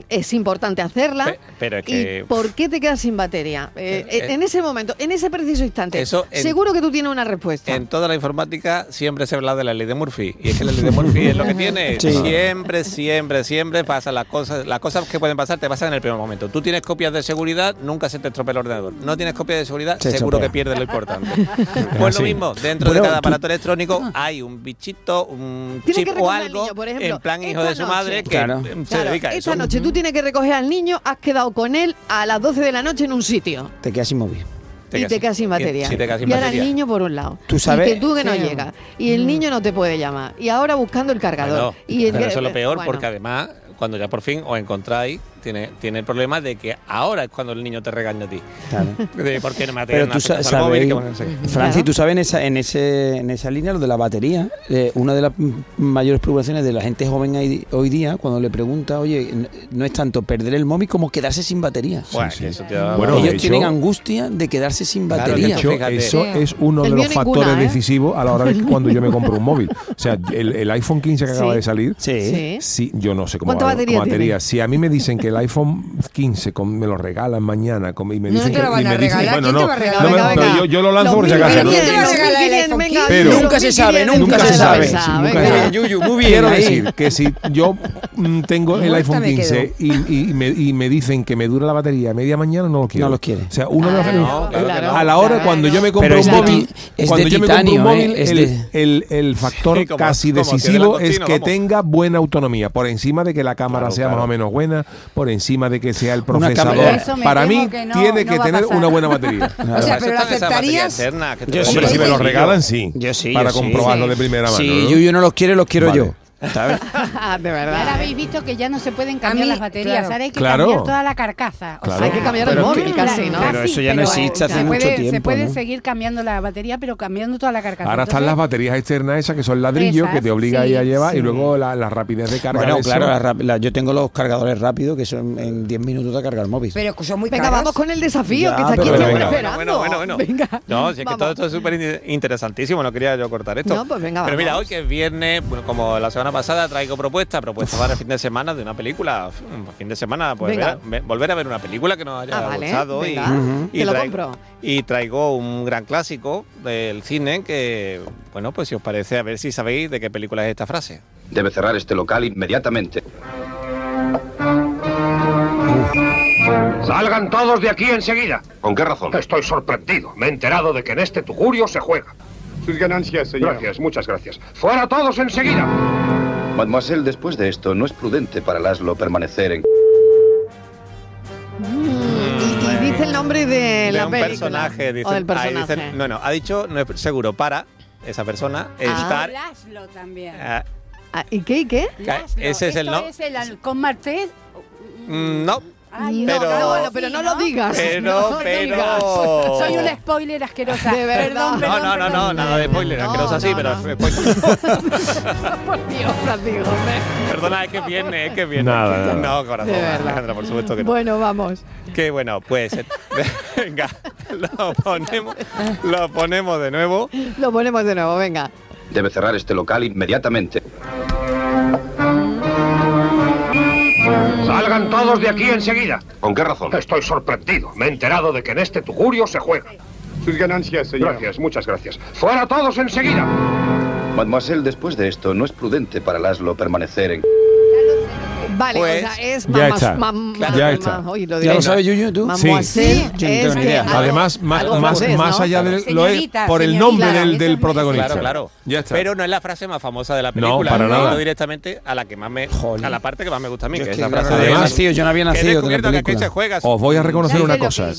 Speaker 1: es importante hacerla.
Speaker 9: Pe- pero es que-
Speaker 1: ¿Y por qué te quedas sin batería? Eh,
Speaker 9: Eh,
Speaker 1: en ese momento, en ese preciso instante.
Speaker 9: Eso en-
Speaker 1: seguro que tú tienes una respuesta.
Speaker 9: En toda la informática siempre se habla de la ley de Murphy. Y es que la ley de Murphy es lo que <laughs> tiene.
Speaker 5: Sí.
Speaker 9: Siempre, siempre, siempre pasa las cosas. Las cosas que pueden pasar te pasan en el primer momento. Tú tienes copias de seguridad, nunca se te estropea el ordenador. No tienes copias de seguridad,
Speaker 5: Se
Speaker 9: seguro que pierdes lo importante. <laughs> pues lo mismo, dentro
Speaker 5: Bueno,
Speaker 9: de cada
Speaker 5: tú-
Speaker 9: aparato electrónico hay un bichito, un chip o algo
Speaker 1: niño, por ejemplo,
Speaker 9: en plan hijo de su
Speaker 1: noche.
Speaker 9: madre que
Speaker 5: Claro.
Speaker 9: mm, se
Speaker 1: Claro,
Speaker 9: dedica a eso.
Speaker 1: Noche tú tienes que recoger al niño, has quedado con él a las 12 de la noche en un sitio.
Speaker 5: Te quedas sin móvil.
Speaker 1: y te quedas sin batería.
Speaker 9: Sí, te quedas sin
Speaker 1: y ahora el niño por un lado.
Speaker 5: Tú sabes-
Speaker 1: Y que tú que no
Speaker 4: Sí.
Speaker 1: llegas. Y el niño no te puede llamar. Y ahora buscando el cargador.
Speaker 9: Bueno,
Speaker 1: y el
Speaker 9: pero eso es lo peor
Speaker 1: bueno.
Speaker 9: porque además cuando ya por fin os encontráis tiene, tiene el problema de que ahora es cuando el niño te regaña a ti.
Speaker 5: Claro.
Speaker 9: De por qué no me
Speaker 5: Pero tú sa- sabes. Francis,
Speaker 1: Claro.
Speaker 5: tú sabes en esa, en, ese, en esa línea, lo de la batería, eh, una de las mayores preocupaciones de la gente joven hoy, hoy día, cuando le pregunta, oye, no es tanto perder el móvil como quedarse sin batería.
Speaker 9: Bueno,
Speaker 3: sí.
Speaker 9: eso te da-
Speaker 3: Bueno, de
Speaker 5: Ellos
Speaker 3: hecho-
Speaker 5: tienen angustia de quedarse sin
Speaker 9: Claro,
Speaker 5: batería.
Speaker 3: De hecho,
Speaker 9: Fíjate.
Speaker 3: eso es uno
Speaker 1: El
Speaker 3: de los
Speaker 1: ninguna,
Speaker 3: factores
Speaker 1: ¿eh?
Speaker 3: decisivos a la hora de que <laughs> cuando yo me compro un móvil. O sea, el, el iPhone 15 que acaba
Speaker 1: Sí.
Speaker 3: de salir,
Speaker 5: Sí.
Speaker 1: Sí.
Speaker 3: Sí, yo no sé cómo
Speaker 1: ¿Cuánta
Speaker 3: va
Speaker 1: batería?
Speaker 3: Si a mí me dicen que el iPhone 15 con- me lo regalan mañana con- y me
Speaker 4: No
Speaker 3: dicen
Speaker 4: te lo
Speaker 3: que
Speaker 4: van
Speaker 3: y
Speaker 4: a
Speaker 3: me dicen- bueno,
Speaker 4: ¿Quién
Speaker 3: no, no me- pero yo, yo lo lanzo por si acaso.
Speaker 1: 1500,
Speaker 4: ¿Quién te va a
Speaker 1: los
Speaker 4: regalar el
Speaker 1: 1500,
Speaker 4: iPhone
Speaker 1: venga,
Speaker 3: 15?
Speaker 1: los
Speaker 5: Nunca se sabe,
Speaker 1: 1500,
Speaker 5: nunca se sabe.
Speaker 3: Quiero decir que si yo mm, tengo el iPhone
Speaker 4: me
Speaker 3: 15 y, y me, y me dicen que me dura la batería media mañana, no lo quiero.
Speaker 5: No lo quiere.
Speaker 3: O sea, uno de los-
Speaker 1: Ah,
Speaker 9: No, claro que no.
Speaker 3: a la hora
Speaker 1: Claro.
Speaker 3: cuando yo me compro
Speaker 5: Pero
Speaker 3: un
Speaker 5: de
Speaker 3: móvil, cuando
Speaker 5: de
Speaker 3: yo me compro un móvil,
Speaker 5: ¿eh?
Speaker 3: El,
Speaker 5: de-
Speaker 3: factor
Speaker 9: Sí, como-
Speaker 3: casi
Speaker 9: como
Speaker 3: decisivo es que
Speaker 9: vamos.
Speaker 3: tenga buena autonomía, por encima de que la cámara
Speaker 9: Claro,
Speaker 3: sea más o menos buena, por encima de que sea el procesador. Para mí
Speaker 6: que no-
Speaker 3: tiene
Speaker 6: no
Speaker 3: que tener
Speaker 6: pasar.
Speaker 3: una buena batería. <laughs>
Speaker 4: O sea, pero aceptarías.
Speaker 9: te
Speaker 5: Yo
Speaker 9: lo
Speaker 5: sí.
Speaker 3: Hombre, si me lo regalan, sí.
Speaker 5: Yo sí,
Speaker 3: Para
Speaker 5: yo
Speaker 3: comprobarlo
Speaker 6: Sí.
Speaker 3: de primera mano.
Speaker 5: Si
Speaker 3: ¿no?
Speaker 5: Yuyu no los quiere, los quiero
Speaker 3: Vale.
Speaker 5: yo. ¿Sabes? <laughs>
Speaker 1: de verdad.
Speaker 6: habéis visto que ya no se pueden cambiar
Speaker 4: mí,
Speaker 6: las baterías,
Speaker 4: claro.
Speaker 6: ahora hay que
Speaker 3: Claro.
Speaker 6: cambiar toda la carcasa. O
Speaker 3: Claro.
Speaker 6: sea,
Speaker 1: Hay que cambiar el móvil
Speaker 5: que-
Speaker 1: casi, ¿no?
Speaker 5: Pero eso ya no
Speaker 6: pero
Speaker 5: existe hace
Speaker 6: se
Speaker 5: mucho
Speaker 6: puede- Se
Speaker 5: tiempo,
Speaker 6: puede
Speaker 5: ¿no?
Speaker 6: seguir cambiando la batería, pero cambiando toda la carcasa.
Speaker 3: Ahora están las baterías externas esas que son ladrillos
Speaker 6: Esas,
Speaker 3: que te obliga ahí a
Speaker 6: sí,
Speaker 3: llevar y
Speaker 6: sí.
Speaker 3: luego la, la rapidez de carga.
Speaker 5: Bueno,
Speaker 3: de
Speaker 5: claro, la rap- la- yo tengo los cargadores rápidos que son en 10 minutos de cargar el móvil.
Speaker 4: Pero que son muy
Speaker 1: Venga, vamos con el desafío
Speaker 5: Ya,
Speaker 1: que está aquí esperando.
Speaker 9: Bueno, bueno, bueno.
Speaker 1: Venga.
Speaker 9: No, si es que todo esto es súper in- interesantísimo, no quería yo cortar esto.
Speaker 1: No, pues venga,
Speaker 9: Pero mira, hoy que es viernes, bueno, como la semana pasada traigo propuestas, propuestas para el fin de semana de una película. Fin de semana, pues ver- ve- volver a ver una película que nos haya
Speaker 1: Ah, vale,
Speaker 9: gustado. y, y traigo-
Speaker 1: compro.
Speaker 9: Y traigo un gran clásico del cine que, bueno, pues si os parece, a ver si sabéis de qué película es esta frase.
Speaker 10: Debe cerrar este local inmediatamente.
Speaker 11: Salgan todos de aquí enseguida.
Speaker 10: ¿Con qué razón?
Speaker 11: Estoy sorprendido. Me he enterado de que en este tugurio se juega.
Speaker 12: Sus ganancias, señor.
Speaker 11: Gracias, muchas gracias. ¡Fuera todos enseguida!
Speaker 10: Mademoiselle, después de esto, no es prudente para Laszlo permanecer en...
Speaker 1: Y, y dice el nombre de,
Speaker 9: de
Speaker 1: la
Speaker 9: un
Speaker 1: película.
Speaker 9: personaje. Dicen,
Speaker 1: o del personaje.
Speaker 9: dicen- no, no, ha dicho, no es seguro para esa persona
Speaker 1: Ah.
Speaker 9: estar.
Speaker 6: Laszlo también.
Speaker 9: ah,
Speaker 1: Ah, ¿Y qué? ¿Y qué?
Speaker 6: Laszlo.
Speaker 9: ese es el no-
Speaker 6: es el halcón martés.
Speaker 9: mm, no,
Speaker 6: Ay,
Speaker 1: No,
Speaker 9: Pero-
Speaker 1: no, bueno, pero no lo digas.
Speaker 9: Pero, <laughs>
Speaker 1: no
Speaker 9: pero-
Speaker 1: digas.
Speaker 6: Soy un spoiler asquerosa.
Speaker 1: De verdad.
Speaker 6: Perdón,
Speaker 9: No,
Speaker 6: perdón,
Speaker 9: no, no, no, nada de spoiler,
Speaker 1: No,
Speaker 9: asqueroso así,
Speaker 1: no,
Speaker 9: pero
Speaker 1: no. <laughs> Por Dios, Francisco.
Speaker 9: Perdona, es que viene, es que viene.
Speaker 3: Nada.
Speaker 9: No, corazón,
Speaker 1: De verdad.
Speaker 9: Alejandra, por supuesto que no.
Speaker 1: Bueno, vamos.
Speaker 9: Qué bueno, pues eh, <laughs> venga, lo ponemos, lo ponemos de nuevo.
Speaker 1: Lo ponemos de nuevo, venga.
Speaker 10: Debe cerrar este local inmediatamente.
Speaker 11: Salgan todos de aquí enseguida.
Speaker 10: ¿Con qué razón?
Speaker 11: Estoy sorprendido. Me he enterado de que en este tugurio se juega.
Speaker 12: Sus ganancias, señor.
Speaker 11: Gracias, muchas gracias. ¡Fuera todos enseguida!
Speaker 10: Mademoiselle, después de esto, no es prudente para Laszlo permanecer en...
Speaker 1: Vale,
Speaker 9: Pues,
Speaker 1: o sea, es
Speaker 3: ya está. Ya está.
Speaker 1: mam- oye, lo
Speaker 5: ¿Ya lo sabes, Yuyu, tú?
Speaker 3: Sí.
Speaker 5: No
Speaker 3: Además, más,
Speaker 1: algo
Speaker 3: más,
Speaker 1: francés,
Speaker 3: más
Speaker 1: ¿no?
Speaker 3: allá de lo es
Speaker 6: Señorita,
Speaker 3: por el nombre del, del protagonista.
Speaker 9: Claro, claro.
Speaker 3: Ya está.
Speaker 9: Pero no es la frase más famosa de la
Speaker 3: No,
Speaker 9: película.
Speaker 3: para
Speaker 9: Yo he
Speaker 3: nada.
Speaker 9: directamente a la que más me,
Speaker 5: Jolín.
Speaker 9: a la parte que más me gusta a mí,
Speaker 5: Yo
Speaker 9: que
Speaker 5: es
Speaker 9: la frase
Speaker 5: no
Speaker 9: Ana,
Speaker 5: nacido, yo no había nacido la película.
Speaker 3: Os voy a reconocer una cosa.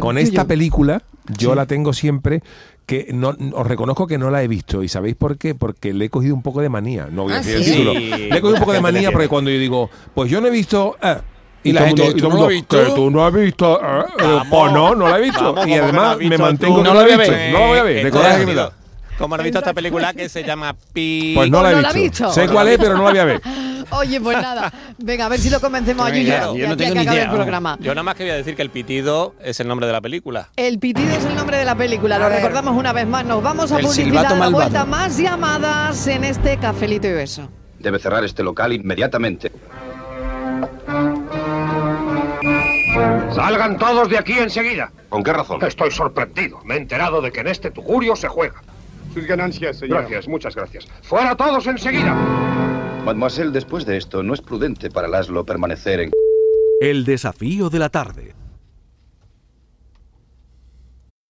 Speaker 3: Con, esta película, yo la tengo siempre que no os reconozco que no la he visto. ¿Y sabéis por qué? Porque le he cogido un poco de manía. No voy a
Speaker 4: ¿Ah,
Speaker 3: decir el
Speaker 4: sí?
Speaker 3: título.
Speaker 9: Sí.
Speaker 3: Le he cogido un poco de manía porque cuando yo digo, pues yo no he visto. eh,
Speaker 5: Y la
Speaker 3: todo el
Speaker 5: gente,
Speaker 3: mundo- y
Speaker 5: ¿tú no lo visto?
Speaker 3: que tú no has visto. eh, eh, pues no, no la he visto.
Speaker 9: Vamos,
Speaker 3: y
Speaker 9: ¿cómo que no
Speaker 3: además me mantengo
Speaker 5: No
Speaker 3: no
Speaker 5: la voy a
Speaker 3: visto.
Speaker 5: ver.
Speaker 3: No la voy a ver. De coraje que me
Speaker 9: tío,
Speaker 3: da.
Speaker 9: ¿Cómo no has visto esta película que se llama Pi?
Speaker 3: Pues no
Speaker 1: Pues
Speaker 3: la
Speaker 1: la
Speaker 3: he visto.
Speaker 1: visto.
Speaker 3: Sé cuál es, pero no la voy a ver. <laughs>
Speaker 1: Oye, pues nada. Venga, a ver si lo convencemos a Yuyu.
Speaker 5: yo no tengo ni idea,
Speaker 1: el programa.
Speaker 9: Yo nada más que voy a decir que el pitido es el nombre de la película.
Speaker 1: El pitido es el nombre de la película, lo recordamos una vez más. Nos vamos a
Speaker 5: El
Speaker 1: publicidad a la vuelta. Más llamadas en este cafelito y beso.
Speaker 10: Debe cerrar este local inmediatamente.
Speaker 11: Salgan todos de aquí enseguida.
Speaker 10: ¿Con qué razón?
Speaker 11: Estoy sorprendido. Me he enterado de que en este tugurio se juega.
Speaker 12: Sus ganancias, señor.
Speaker 11: Gracias, muchas gracias. ¡Fuera todos enseguida!
Speaker 10: Mademoiselle, después de esto, no es prudente para Laszlo permanecer en...
Speaker 13: El desafío de la tarde.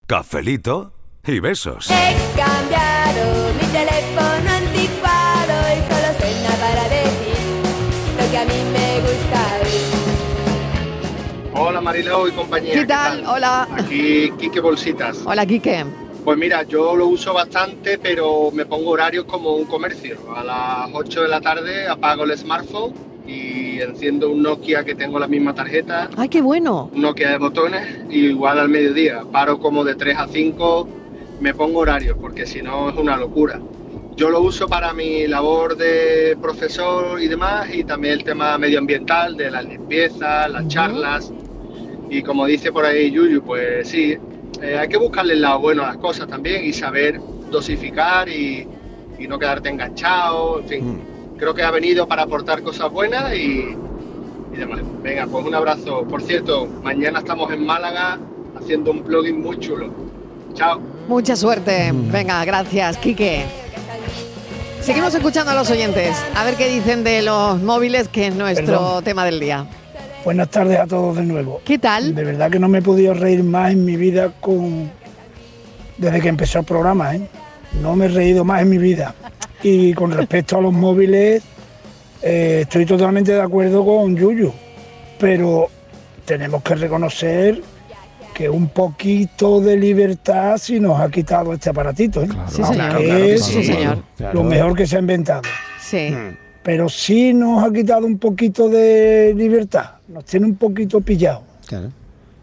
Speaker 13: Cafelito y besos.
Speaker 14: He cambiado mi teléfono anticuado y solo suena para decir lo que a mí me gusta oír.
Speaker 15: Hola Marilao y compañía.
Speaker 1: ¿Qué tal? Hola.
Speaker 15: Aquí Quique Bolsitas.
Speaker 1: Hola, Quique.
Speaker 15: Pues mira, yo lo uso bastante, pero me pongo horarios como un comercio. A las 8 de la tarde apago el smartphone y enciendo un Nokia que tengo la misma tarjeta,
Speaker 1: Ay, qué bueno.
Speaker 15: un Nokia de botones, y igual al mediodía. Paro como de 3 a 5, me pongo horarios, porque si no es una locura. Yo lo uso para mi labor de profesor y demás, y también el tema medioambiental, de las limpiezas, las charlas. Y como dice por ahí Yuyu, pues sí, eh, hay que buscarle el lado bueno a las cosas también y saber dosificar y, y no quedarte enganchado. En fin, creo que ha venido para aportar cosas buenas y, y demás. Venga, pues un abrazo. Por cierto, mañana estamos en Málaga haciendo un plugin muy chulo. Chao.
Speaker 1: Mucha suerte. Venga, gracias, Quique. Seguimos escuchando a los oyentes. A ver qué dicen de los móviles, que es nuestro
Speaker 16: Perdón.
Speaker 1: tema del día.
Speaker 16: Buenas tardes a todos de nuevo.
Speaker 1: ¿Qué tal?
Speaker 16: De verdad que no me he podido reír más en mi vida con desde que empezó el programa, ¿eh? No me he reído más en mi vida. Y con respecto a los <laughs> móviles, eh, estoy totalmente de acuerdo con Yuyu, pero tenemos que reconocer que un poquito de libertad sí nos ha quitado este aparatito, ¿eh?
Speaker 1: Sí, señor.
Speaker 16: Que
Speaker 1: Claro
Speaker 16: es
Speaker 1: sí, señor.
Speaker 16: lo mejor que se ha inventado.
Speaker 1: Sí.
Speaker 16: Pero sí nos ha quitado un poquito de libertad, nos tiene un poquito pillado.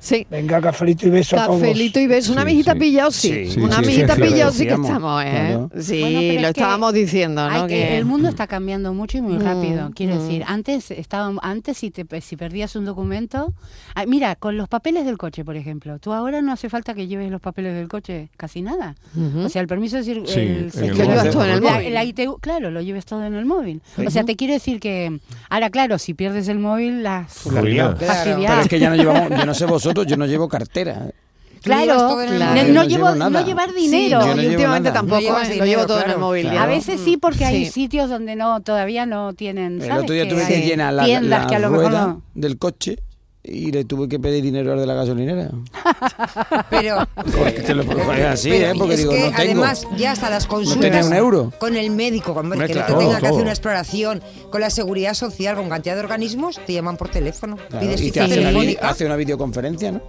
Speaker 1: Sí.
Speaker 16: Venga, cafelito y beso a todos.
Speaker 1: Cafelito y beso. Una amiguita pillado, sí.
Speaker 16: Sí,
Speaker 1: Una
Speaker 16: sí,
Speaker 1: amiguita
Speaker 16: sí, sí,
Speaker 1: pillado sí que estamos, ¿eh?
Speaker 16: claro.
Speaker 1: Sí,
Speaker 6: Bueno,
Speaker 1: lo
Speaker 6: es que
Speaker 1: estábamos diciendo, ¿no?
Speaker 6: que-
Speaker 1: Que-
Speaker 6: el mundo está cambiando mucho y muy
Speaker 1: Mm,
Speaker 6: rápido. Quiero
Speaker 1: mm.
Speaker 6: decir, antes estaba, antes si te si perdías un documento, ah, mira, con los papeles del coche, por ejemplo, tú ahora no hace falta que lleves los papeles del coche, casi nada. O sea, el permiso de decir,
Speaker 1: Sí,
Speaker 6: el,
Speaker 1: en el
Speaker 6: el-
Speaker 1: móvil. Que lo llevas todo en el
Speaker 6: la-
Speaker 1: móvil.
Speaker 6: la ITU, claro, lo lleves todo en el móvil.
Speaker 5: Sí.
Speaker 6: O sea, te quiero decir que ahora, claro, si pierdes el móvil, las fastidiadas.
Speaker 5: Pero es que ya no llevamos, yo no sé vosotros, yo no llevo cartera.
Speaker 6: Claro, no,
Speaker 5: Yo
Speaker 6: no
Speaker 5: no
Speaker 6: llevo, no llevar
Speaker 5: Sí,
Speaker 6: dinero.
Speaker 5: yo no llevo
Speaker 1: últimamente
Speaker 5: nada.
Speaker 1: tampoco, llevo todo en el
Speaker 5: claro.
Speaker 1: móvil.
Speaker 5: Claro.
Speaker 1: ya.
Speaker 6: A veces sí, porque hay
Speaker 1: Sí.
Speaker 6: sitios donde no todavía no tienen.
Speaker 5: El
Speaker 6: ¿sabes?
Speaker 5: otro día tuve
Speaker 6: hay
Speaker 5: que llenar la,
Speaker 6: tiendas
Speaker 5: la
Speaker 6: que a lo mejor
Speaker 5: rueda
Speaker 6: no.
Speaker 5: del coche y le tuve que pedir dinero al de la gasolinera. <laughs>
Speaker 4: Pero,
Speaker 5: te lo así, ¿eh? Porque
Speaker 4: es
Speaker 5: digo,
Speaker 4: que
Speaker 5: no tengo.
Speaker 4: además ya hasta las consultas
Speaker 5: tenía un euro.
Speaker 4: con el médico, hombre,
Speaker 5: Hombre,
Speaker 4: que no
Speaker 5: claro,
Speaker 4: tenga que hacer una exploración, con la seguridad social, con cantidad de organismos, te llaman por teléfono.
Speaker 5: Claro,
Speaker 4: Pides
Speaker 5: y te hace una, hace una videoconferencia, ¿no?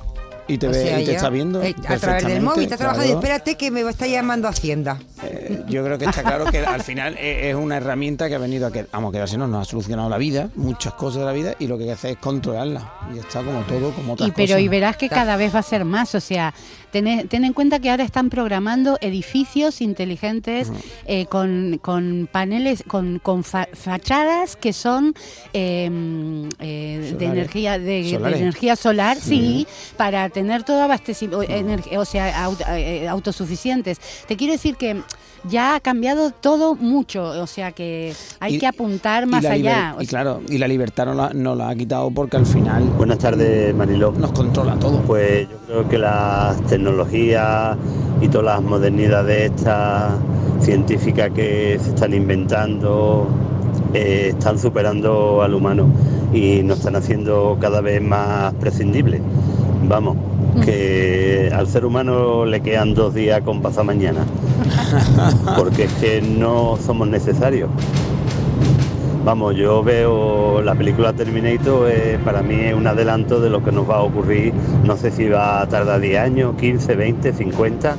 Speaker 5: Y te,
Speaker 4: O
Speaker 5: ve,
Speaker 4: sea,
Speaker 5: y te está viendo.
Speaker 4: eh, A través del móvil, te trabajando y
Speaker 5: claro.
Speaker 4: espérate que me está llamando Hacienda.
Speaker 5: Eh, yo creo que está claro que al final es es una herramienta que ha venido a que, vamos, que así no nos ha solucionado la vida, muchas cosas de la vida, y lo que hay que hacer es controlarla. Y está como todo, como otras
Speaker 6: Y pero
Speaker 5: cosas.
Speaker 6: y verás que cada vez va a ser más, o sea, ten, ten en cuenta que ahora están programando edificios inteligentes eh, con, con paneles, con, con fa- fachadas que son eh, eh, de energía de, energía solar, sí,
Speaker 17: Sí.
Speaker 6: para tener todo abastecimiento, o sea, aut- eh, autosuficientes. Te quiero decir que ya ha cambiado todo mucho, o sea que hay
Speaker 5: Y-
Speaker 6: que apuntar más allá.
Speaker 5: y claro, y la libertad la, nos la ha quitado porque al final.
Speaker 18: Buenas tardes, Mariló.
Speaker 5: Nos controla todo.
Speaker 18: Pues yo creo que las tecnologías y todas las modernidades estas científicas que se están inventando eh, están superando al humano y nos están haciendo cada vez más prescindibles. Vamos, que al ser humano le quedan dos días con pasado mañana, <laughs> porque es que no somos necesarios. Vamos, yo veo la película Terminator, eh, para mí es un adelanto de lo que nos va a ocurrir, no sé si va a tardar 10 años, 15, 20, 50,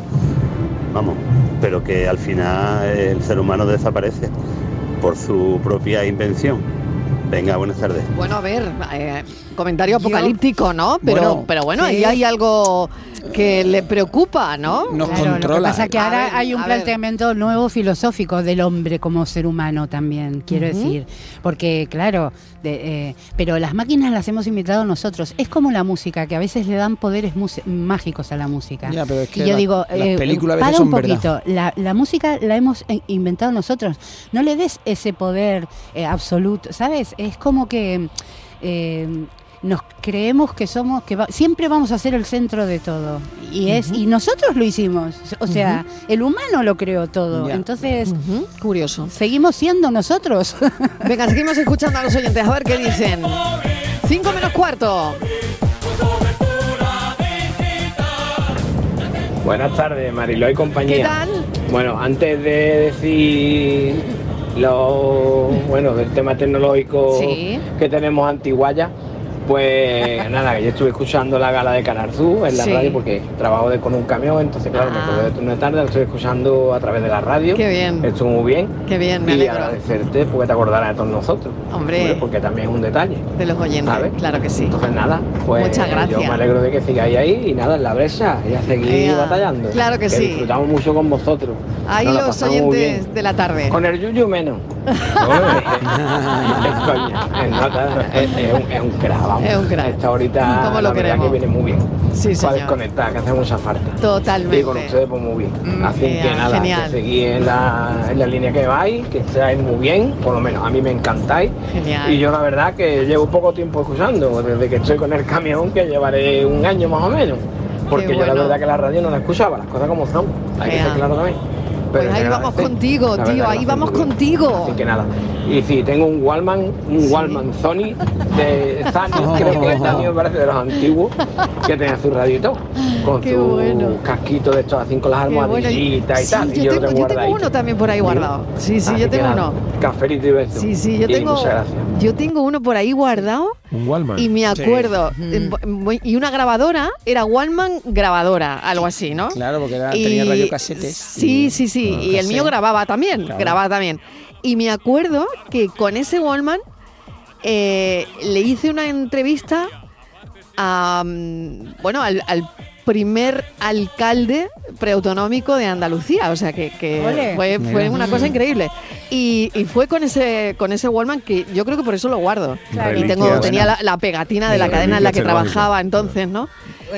Speaker 18: vamos, pero que al final el ser humano desaparece por su propia invención. Venga, buenas tardes.
Speaker 1: Bueno, a ver, eh, comentario apocalíptico, ¿no? Pero
Speaker 18: Bueno,
Speaker 1: pero bueno
Speaker 6: sí.
Speaker 1: ahí hay algo que le preocupa, ¿no?
Speaker 6: Claro, Lo que pasa es que
Speaker 1: A
Speaker 6: ahora
Speaker 1: ver,
Speaker 6: hay un
Speaker 1: ver.
Speaker 6: planteamiento nuevo filosófico del hombre como ser humano también, quiero decir. Porque, claro, de, eh, pero las máquinas las hemos inventado nosotros. Es como la música, que a veces le dan poderes mágicos a la música.
Speaker 5: Ya, pero es que
Speaker 6: y yo
Speaker 5: la-
Speaker 6: digo,
Speaker 5: las
Speaker 6: eh,
Speaker 5: películas a veces
Speaker 6: para
Speaker 5: son
Speaker 6: un poquito, la, la música la hemos eh, inventado nosotros. No le des ese poder eh, absoluto, ¿sabes? Es como que... nos creemos que somos que va- siempre vamos a ser el centro de todo y es y nosotros lo hicimos o sea el humano lo creó todo
Speaker 1: Ya.
Speaker 6: entonces
Speaker 1: curioso
Speaker 6: seguimos siendo nosotros <laughs>
Speaker 1: Venga, seguimos escuchando a los oyentes a ver qué dicen. Cinco menos cuarto.
Speaker 17: Buenas tardes, Mariló y compañía.
Speaker 1: ¿Qué tal?
Speaker 17: Bueno, antes de decir lo bueno del tema tecnológico
Speaker 1: Sí.
Speaker 17: que tenemos antiguaya, pues nada, yo estuve escuchando la gala de Canal Sur en la
Speaker 1: Sí.
Speaker 17: radio porque trabajo de- con un camión, entonces claro, me acordé de turno de tarde, lo estoy escuchando a través de la radio.
Speaker 1: Qué bien.
Speaker 17: Estuvo muy bien.
Speaker 1: Qué bien, me
Speaker 17: y
Speaker 1: alegro.
Speaker 17: agradecerte porque te acordarás de todos nosotros.
Speaker 1: Hombre.
Speaker 17: porque también es un detalle.
Speaker 1: De los oyentes,
Speaker 17: ¿sabes?
Speaker 1: claro que sí.
Speaker 17: Entonces nada, pues
Speaker 1: Muchas gracias.
Speaker 17: yo me alegro de que sigáis ahí y nada, en la brecha y a seguir
Speaker 1: Ea,
Speaker 17: batallando.
Speaker 1: claro que sí.
Speaker 17: disfrutamos mucho con vosotros.
Speaker 1: Ahí
Speaker 17: Nos
Speaker 1: los oyentes de la tarde.
Speaker 17: Con el yuyu menos. <laughs> <laughs> es, es es- un, es un crack, vamos.
Speaker 1: Es un crack.
Speaker 17: Esta ahorita
Speaker 1: ¿Cómo lo
Speaker 17: la verdad que viene muy bien.
Speaker 1: Sí,
Speaker 17: Para
Speaker 1: señor.
Speaker 17: desconectar, que hace mucha falta.
Speaker 1: Totalmente.
Speaker 17: Y con ustedes pues muy bien. Así
Speaker 1: ea,
Speaker 17: que nada,
Speaker 1: genial.
Speaker 17: que seguís en la, en la línea que vais, que estáis muy bien, por lo menos a mí me encantáis.
Speaker 1: Genial.
Speaker 17: Y yo la verdad que llevo poco tiempo escuchando, desde que estoy con el camión, que llevaré un año más o menos. Porque yo la verdad que la radio no la escuchaba, las cosas como son. Hay que ser claro también.
Speaker 1: Pues ahí vamos contigo, tío, ahí vamos contigo.
Speaker 17: Así que nada. Y sí, tengo un Wallman, un Wallman Sony de Sony, <laughs> creo que es Daniel parece de los antiguos, que tenía su todo, con
Speaker 1: Qué
Speaker 17: su
Speaker 1: bueno.
Speaker 17: casquito de estos así con las almohadillitas y
Speaker 1: Sí,
Speaker 17: tal. y
Speaker 1: yo, tengo, yo tengo uno también por ahí guardado. Sí, sí,
Speaker 17: Así
Speaker 1: yo tengo
Speaker 17: nada,
Speaker 1: uno.
Speaker 17: Cafelito y beso.
Speaker 1: Sí, sí, yo
Speaker 17: Y
Speaker 1: tengo, yo tengo uno por ahí guardado
Speaker 3: Un
Speaker 1: y me acuerdo. Y una grabadora, era Wallman grabadora, algo así, ¿no?
Speaker 5: Claro, porque era-
Speaker 1: Y-
Speaker 5: tenía radiocasetes.
Speaker 1: Sí, sí, sí. y el mío grababa también,
Speaker 5: Claro.
Speaker 1: grababa también. Y me acuerdo que con ese Wallman eh, le hice una entrevista a, mm, bueno, al, al primer alcalde preautonómico de Andalucía. O sea que, que fue, fue una cosa increíble. Y, y fue con ese con ese Wallman que yo creo que por eso lo guardo.
Speaker 6: Claro.
Speaker 1: Y tengo, tenía la, la pegatina de la cadena en la que trabajaba entonces, ¿no?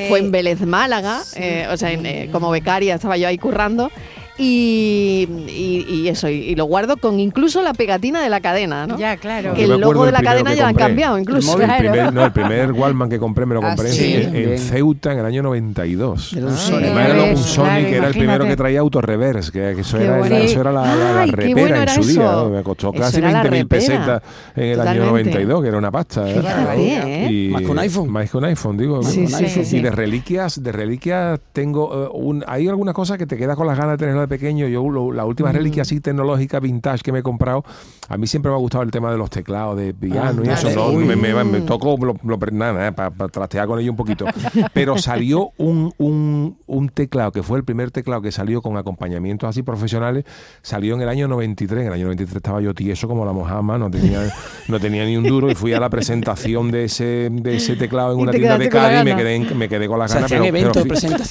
Speaker 1: Fue en Vélez Málaga, eh, o sea, en, eh, como becaria estaba yo ahí currando. Y, y- y eso, y, y lo guardo con incluso la pegatina de la cadena, ¿no?
Speaker 6: Ya, claro.
Speaker 1: Que el logo de la cadena ya lo han cambiado, incluso.
Speaker 3: El
Speaker 6: Claro.
Speaker 3: primer, no, el primer Wallman que compré me lo
Speaker 4: Ah,
Speaker 3: compré en-
Speaker 4: sí,
Speaker 3: en, en
Speaker 5: bien.
Speaker 3: Ceuta en el año 92.
Speaker 5: Era un
Speaker 3: Ah,
Speaker 5: Sony.
Speaker 3: Era un Sony
Speaker 6: claro,
Speaker 3: que era el primero que traía autorreverse, que, que eso, era,
Speaker 1: bueno.
Speaker 3: eso era la, la- la
Speaker 1: Ay, qué
Speaker 3: repera
Speaker 1: bueno
Speaker 3: en
Speaker 1: era
Speaker 3: su día. Me costó
Speaker 1: Eso
Speaker 3: casi
Speaker 1: era la
Speaker 3: 20.000
Speaker 1: repera.
Speaker 3: pesetas en el año
Speaker 1: Totalmente.
Speaker 3: 92, que era una pasta. ¿eh?
Speaker 1: Fíjate, ¿eh?
Speaker 3: Y-
Speaker 5: Más que un iPhone.
Speaker 3: Más que un iPhone, digo.
Speaker 1: Sí,
Speaker 3: ¿no?
Speaker 1: sí, sí, sí.
Speaker 3: Y de reliquias, de reliquias tengo eh, un, hay algunas cosas que te quedas con las ganas de tenerlas de pequeño, yo lo- la última reliquia así tecnológica vintage que me he comprado, a mí siempre me ha gustado el tema de los teclados de piano y
Speaker 5: Ah,
Speaker 3: eso. No, me, me, me
Speaker 5: Mm.
Speaker 3: toco lo, lo- nada, para trastear con ello un poquito. <laughs> Pero salió un, un, un teclado, que fue el primer teclado que salió con acompañamientos así profesionales, salió en el año 93. En el año 93 estaba yo tieso como la mojama, no tenía, <laughs> no tenía ni un duro y fui a la presentación de ese, de ese teclado en una tienda de Cádiz y me quedé, me quedé con la
Speaker 5: Se
Speaker 3: gana.
Speaker 5: hacían
Speaker 3: Pero,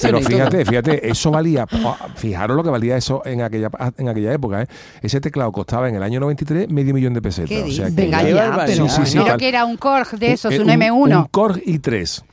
Speaker 3: pero fíjate, fíjate, eso valía, fijaros lo que valía eso en aquella, en aquella época. ¿eh? Ese teclado costaba en el año 93 medio millón de pesetas.
Speaker 6: ¿Qué
Speaker 3: o sea,
Speaker 6: dices?
Speaker 3: que
Speaker 6: Venga
Speaker 3: ya-
Speaker 6: pero
Speaker 3: Sí, sí, sí,
Speaker 6: Pero
Speaker 3: tal.
Speaker 6: que era un Korg de esos,
Speaker 3: Eh,
Speaker 6: un, M1.
Speaker 3: Un Korg i3.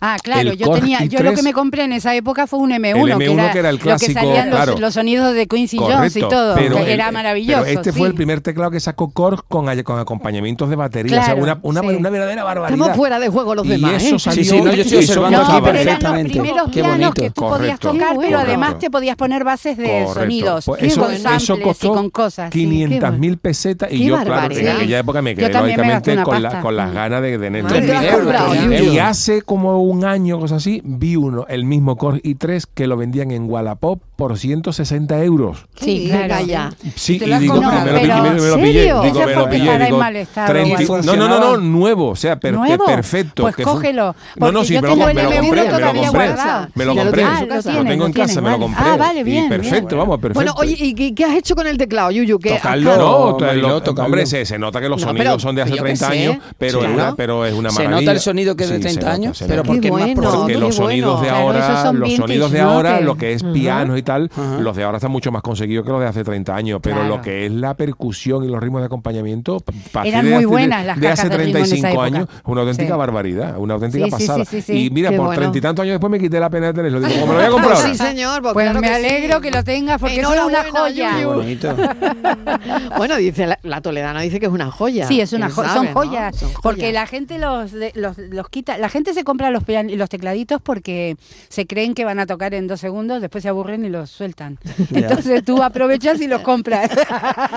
Speaker 6: Ah, claro,
Speaker 3: El
Speaker 6: yo tenía, yo lo que
Speaker 3: i3
Speaker 6: me compré en esa época fue un M1,
Speaker 3: El M1 que era el
Speaker 6: lo
Speaker 3: clásico,
Speaker 6: que salían los,
Speaker 3: claro.
Speaker 6: los sonidos de Quincy Jones y
Speaker 3: Correcto,
Speaker 6: todo,
Speaker 3: pero
Speaker 6: que
Speaker 3: el-
Speaker 6: era maravilloso.
Speaker 3: Pero este
Speaker 6: sí.
Speaker 3: fue el primer teclado que sacó Korg con, con acompañamientos de batería. o sea,
Speaker 6: Claro,
Speaker 3: una, una,
Speaker 6: sí.
Speaker 3: una verdadera barbaridad.
Speaker 1: Estamos fuera de juego los
Speaker 3: Y
Speaker 1: demás.
Speaker 3: eso
Speaker 1: ¿eh?
Speaker 3: salió-
Speaker 5: Sí, sí, no, yo estoy
Speaker 3: eso
Speaker 5: observando aquí
Speaker 6: pero eran los
Speaker 5: perfectamente.
Speaker 6: primeros
Speaker 5: Qué
Speaker 6: pianos
Speaker 5: bonito.
Speaker 6: que tú podías
Speaker 3: Correcto,
Speaker 6: tocar, pero
Speaker 3: correcto.
Speaker 6: además te podías poner bases de
Speaker 3: Correcto.
Speaker 6: sonidos,
Speaker 3: Pues
Speaker 6: y
Speaker 3: eso,
Speaker 6: con
Speaker 3: eso
Speaker 6: samples y
Speaker 3: costó
Speaker 6: con cosas. sí.
Speaker 3: 500 mil pesetas y yo, claro, en aquella época me
Speaker 6: Yo
Speaker 3: quedé
Speaker 6: también me gasté
Speaker 3: lógicamente
Speaker 6: una
Speaker 3: con, la-
Speaker 6: pasta.
Speaker 3: con las ganas de, tener
Speaker 1: ¿Qué te has comprado,
Speaker 3: y, hace como un año, cosas así, vi uno, el mismo Core i3 que lo vendían en Wallapop por 160 euros.
Speaker 6: Sí, claro.
Speaker 1: ya.
Speaker 3: Sí,
Speaker 6: ¿Te
Speaker 3: y
Speaker 6: lo
Speaker 3: digo,
Speaker 6: comprado?
Speaker 3: me lo,
Speaker 6: Pero,
Speaker 3: me, me lo
Speaker 6: ¿en
Speaker 3: pillé,
Speaker 6: serio?
Speaker 3: digo, me lo pillé, digo,
Speaker 6: mal estado,
Speaker 3: 30
Speaker 6: ¿Y
Speaker 3: no, no, no, no, nuevo, o sea, per-
Speaker 6: ¿Nuevo?
Speaker 3: perfecto.
Speaker 6: Pues
Speaker 3: que
Speaker 6: cógelo,
Speaker 3: No, no, sí,
Speaker 6: yo
Speaker 3: me lo,
Speaker 6: tengo
Speaker 3: me
Speaker 6: el
Speaker 3: lo
Speaker 6: M1
Speaker 3: compré, me lo
Speaker 6: todavía
Speaker 3: compré, me lo
Speaker 1: lo
Speaker 3: compré,
Speaker 1: tienes en
Speaker 6: Ah, lo
Speaker 1: casa.
Speaker 3: lo tengo en
Speaker 6: tienes,
Speaker 3: casa, me lo
Speaker 6: vale.
Speaker 3: compré.
Speaker 6: Ah, vale,
Speaker 3: y
Speaker 6: bien,
Speaker 3: perfecto,
Speaker 6: bien.
Speaker 3: vamos, perfecto.
Speaker 1: Bueno, oye, ¿y qué, qué has hecho con el teclado, Yuyu? ¿Qué-
Speaker 5: Tocarlo.
Speaker 1: has-
Speaker 3: No, lo- hombre, se, nota que los
Speaker 1: No,
Speaker 3: sonidos son de hace
Speaker 1: yo qué
Speaker 3: 30
Speaker 1: sé.
Speaker 3: años, pero, es una,
Speaker 5: ¿no?
Speaker 3: pero es una
Speaker 5: Se
Speaker 3: maravilla.
Speaker 5: nota el sonido que es de
Speaker 3: Sí, se
Speaker 5: 30
Speaker 3: nota,
Speaker 5: años, pero porque más.
Speaker 3: Porque los sonidos de ahora, los sonidos de
Speaker 6: ¿no?
Speaker 3: ahora,
Speaker 6: Que-
Speaker 3: lo que es piano y tal,
Speaker 5: Ajá.
Speaker 3: los de ahora están mucho más conseguidos que los de hace 30 años. Pero
Speaker 6: Claro.
Speaker 3: lo que es la percusión y los ritmos de acompañamiento, pa- pa-
Speaker 6: Eran
Speaker 3: de
Speaker 6: muy
Speaker 3: hace-
Speaker 6: buenas las
Speaker 3: de hace
Speaker 6: cajas de esa
Speaker 3: 35
Speaker 6: época.
Speaker 3: años, una auténtica
Speaker 6: Sí.
Speaker 3: barbaridad, una auténtica
Speaker 6: Sí, sí, sí,
Speaker 3: pasada.
Speaker 6: sí, sí.
Speaker 3: Y mira,
Speaker 1: Qué
Speaker 3: por
Speaker 1: bueno.
Speaker 3: treinta y tantos años después me quité la pena de tenerlo. Digo, como me lo voy a <laughs> comprar ahora.
Speaker 1: sí, señor. Pues,
Speaker 6: Pues
Speaker 1: claro
Speaker 6: me
Speaker 1: que sí.
Speaker 6: alegro que lo tengas porque eso es una joya.
Speaker 5: Qué
Speaker 1: Yuyu.
Speaker 5: bonito. <laughs>
Speaker 1: Bueno, dice la, la toledana dice que es una joya.
Speaker 6: Sí, es una
Speaker 1: ¿Quién
Speaker 6: jo-
Speaker 1: sabe,
Speaker 6: son
Speaker 1: no?
Speaker 6: joyas, porque la gente los, de- los los quita, la gente se compra los los tecladitos porque se creen que van a tocar en dos segundos, después se aburren y los sueltan. <laughs> Entonces tú aprovechas y los compras. <laughs>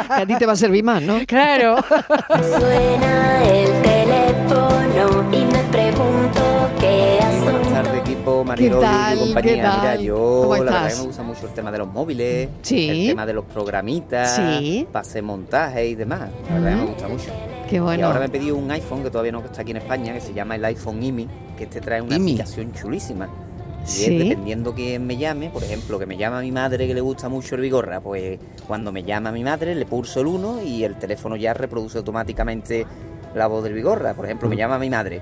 Speaker 1: A ti te va a servir más, ¿no?
Speaker 6: claro.
Speaker 14: Suena el teléfono y me pregunto qué hace.
Speaker 19: Buenas tardes, equipo Mariló y compañía.
Speaker 1: ¿Qué tal?
Speaker 19: Mira, yo
Speaker 1: ¿Cómo
Speaker 19: la verdad que me gusta mucho el tema de los móviles,
Speaker 1: Sí.
Speaker 19: el tema de los programitas,
Speaker 1: Sí.
Speaker 19: pase montaje y demás. La verdad que me gusta mucho.
Speaker 1: Qué
Speaker 19: Y
Speaker 1: bueno.
Speaker 19: ahora me he pedido un iPhone que todavía no está aquí en España, que se llama el iPhone IMI, que este trae una
Speaker 5: IMI.
Speaker 19: aplicación chulísima. Y
Speaker 1: Sí.
Speaker 19: es dependiendo quién me llame, por ejemplo, que me llama mi madre que le gusta mucho el Vigorra, pues cuando me llama mi madre le pulso el 1 y el teléfono ya reproduce automáticamente la voz del Vigorra. Por ejemplo, me llama mi madre.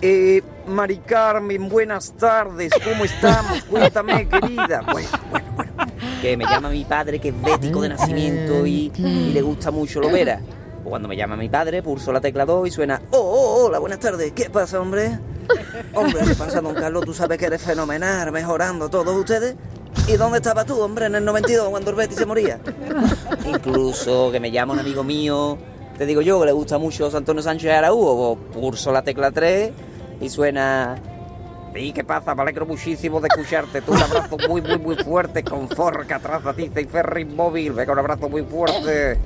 Speaker 19: Eh, Mari Carmen, buenas tardes, ¿cómo estamos? <laughs> Cuéntame, querida. Bueno, bueno, bueno. Que me llama mi padre, que es bético de nacimiento y, y le gusta mucho lo vera. O cuando me llama mi padre, pulso la tecla 2 y suena, oh, oh, hola, buenas tardes, ¿qué pasa, hombre? <laughs> Hombre, ¿qué pasa, don Carlos? Tú sabes que eres fenomenal, mejorando todos ustedes. ¿Y dónde estabas tú, hombre, en el 92 cuando el Betis se moría? <laughs> Incluso que me llama un amigo mío, te digo yo, que le gusta mucho Antonio Sánchez Araújo, o pulso la tecla 3 y suena... ¿Y qué pasa? Me alegro muchísimo de escucharte. Tú un abrazo muy, muy, muy fuerte con Forca, Transatista y Ferry Móvil. Venga, un abrazo muy fuerte.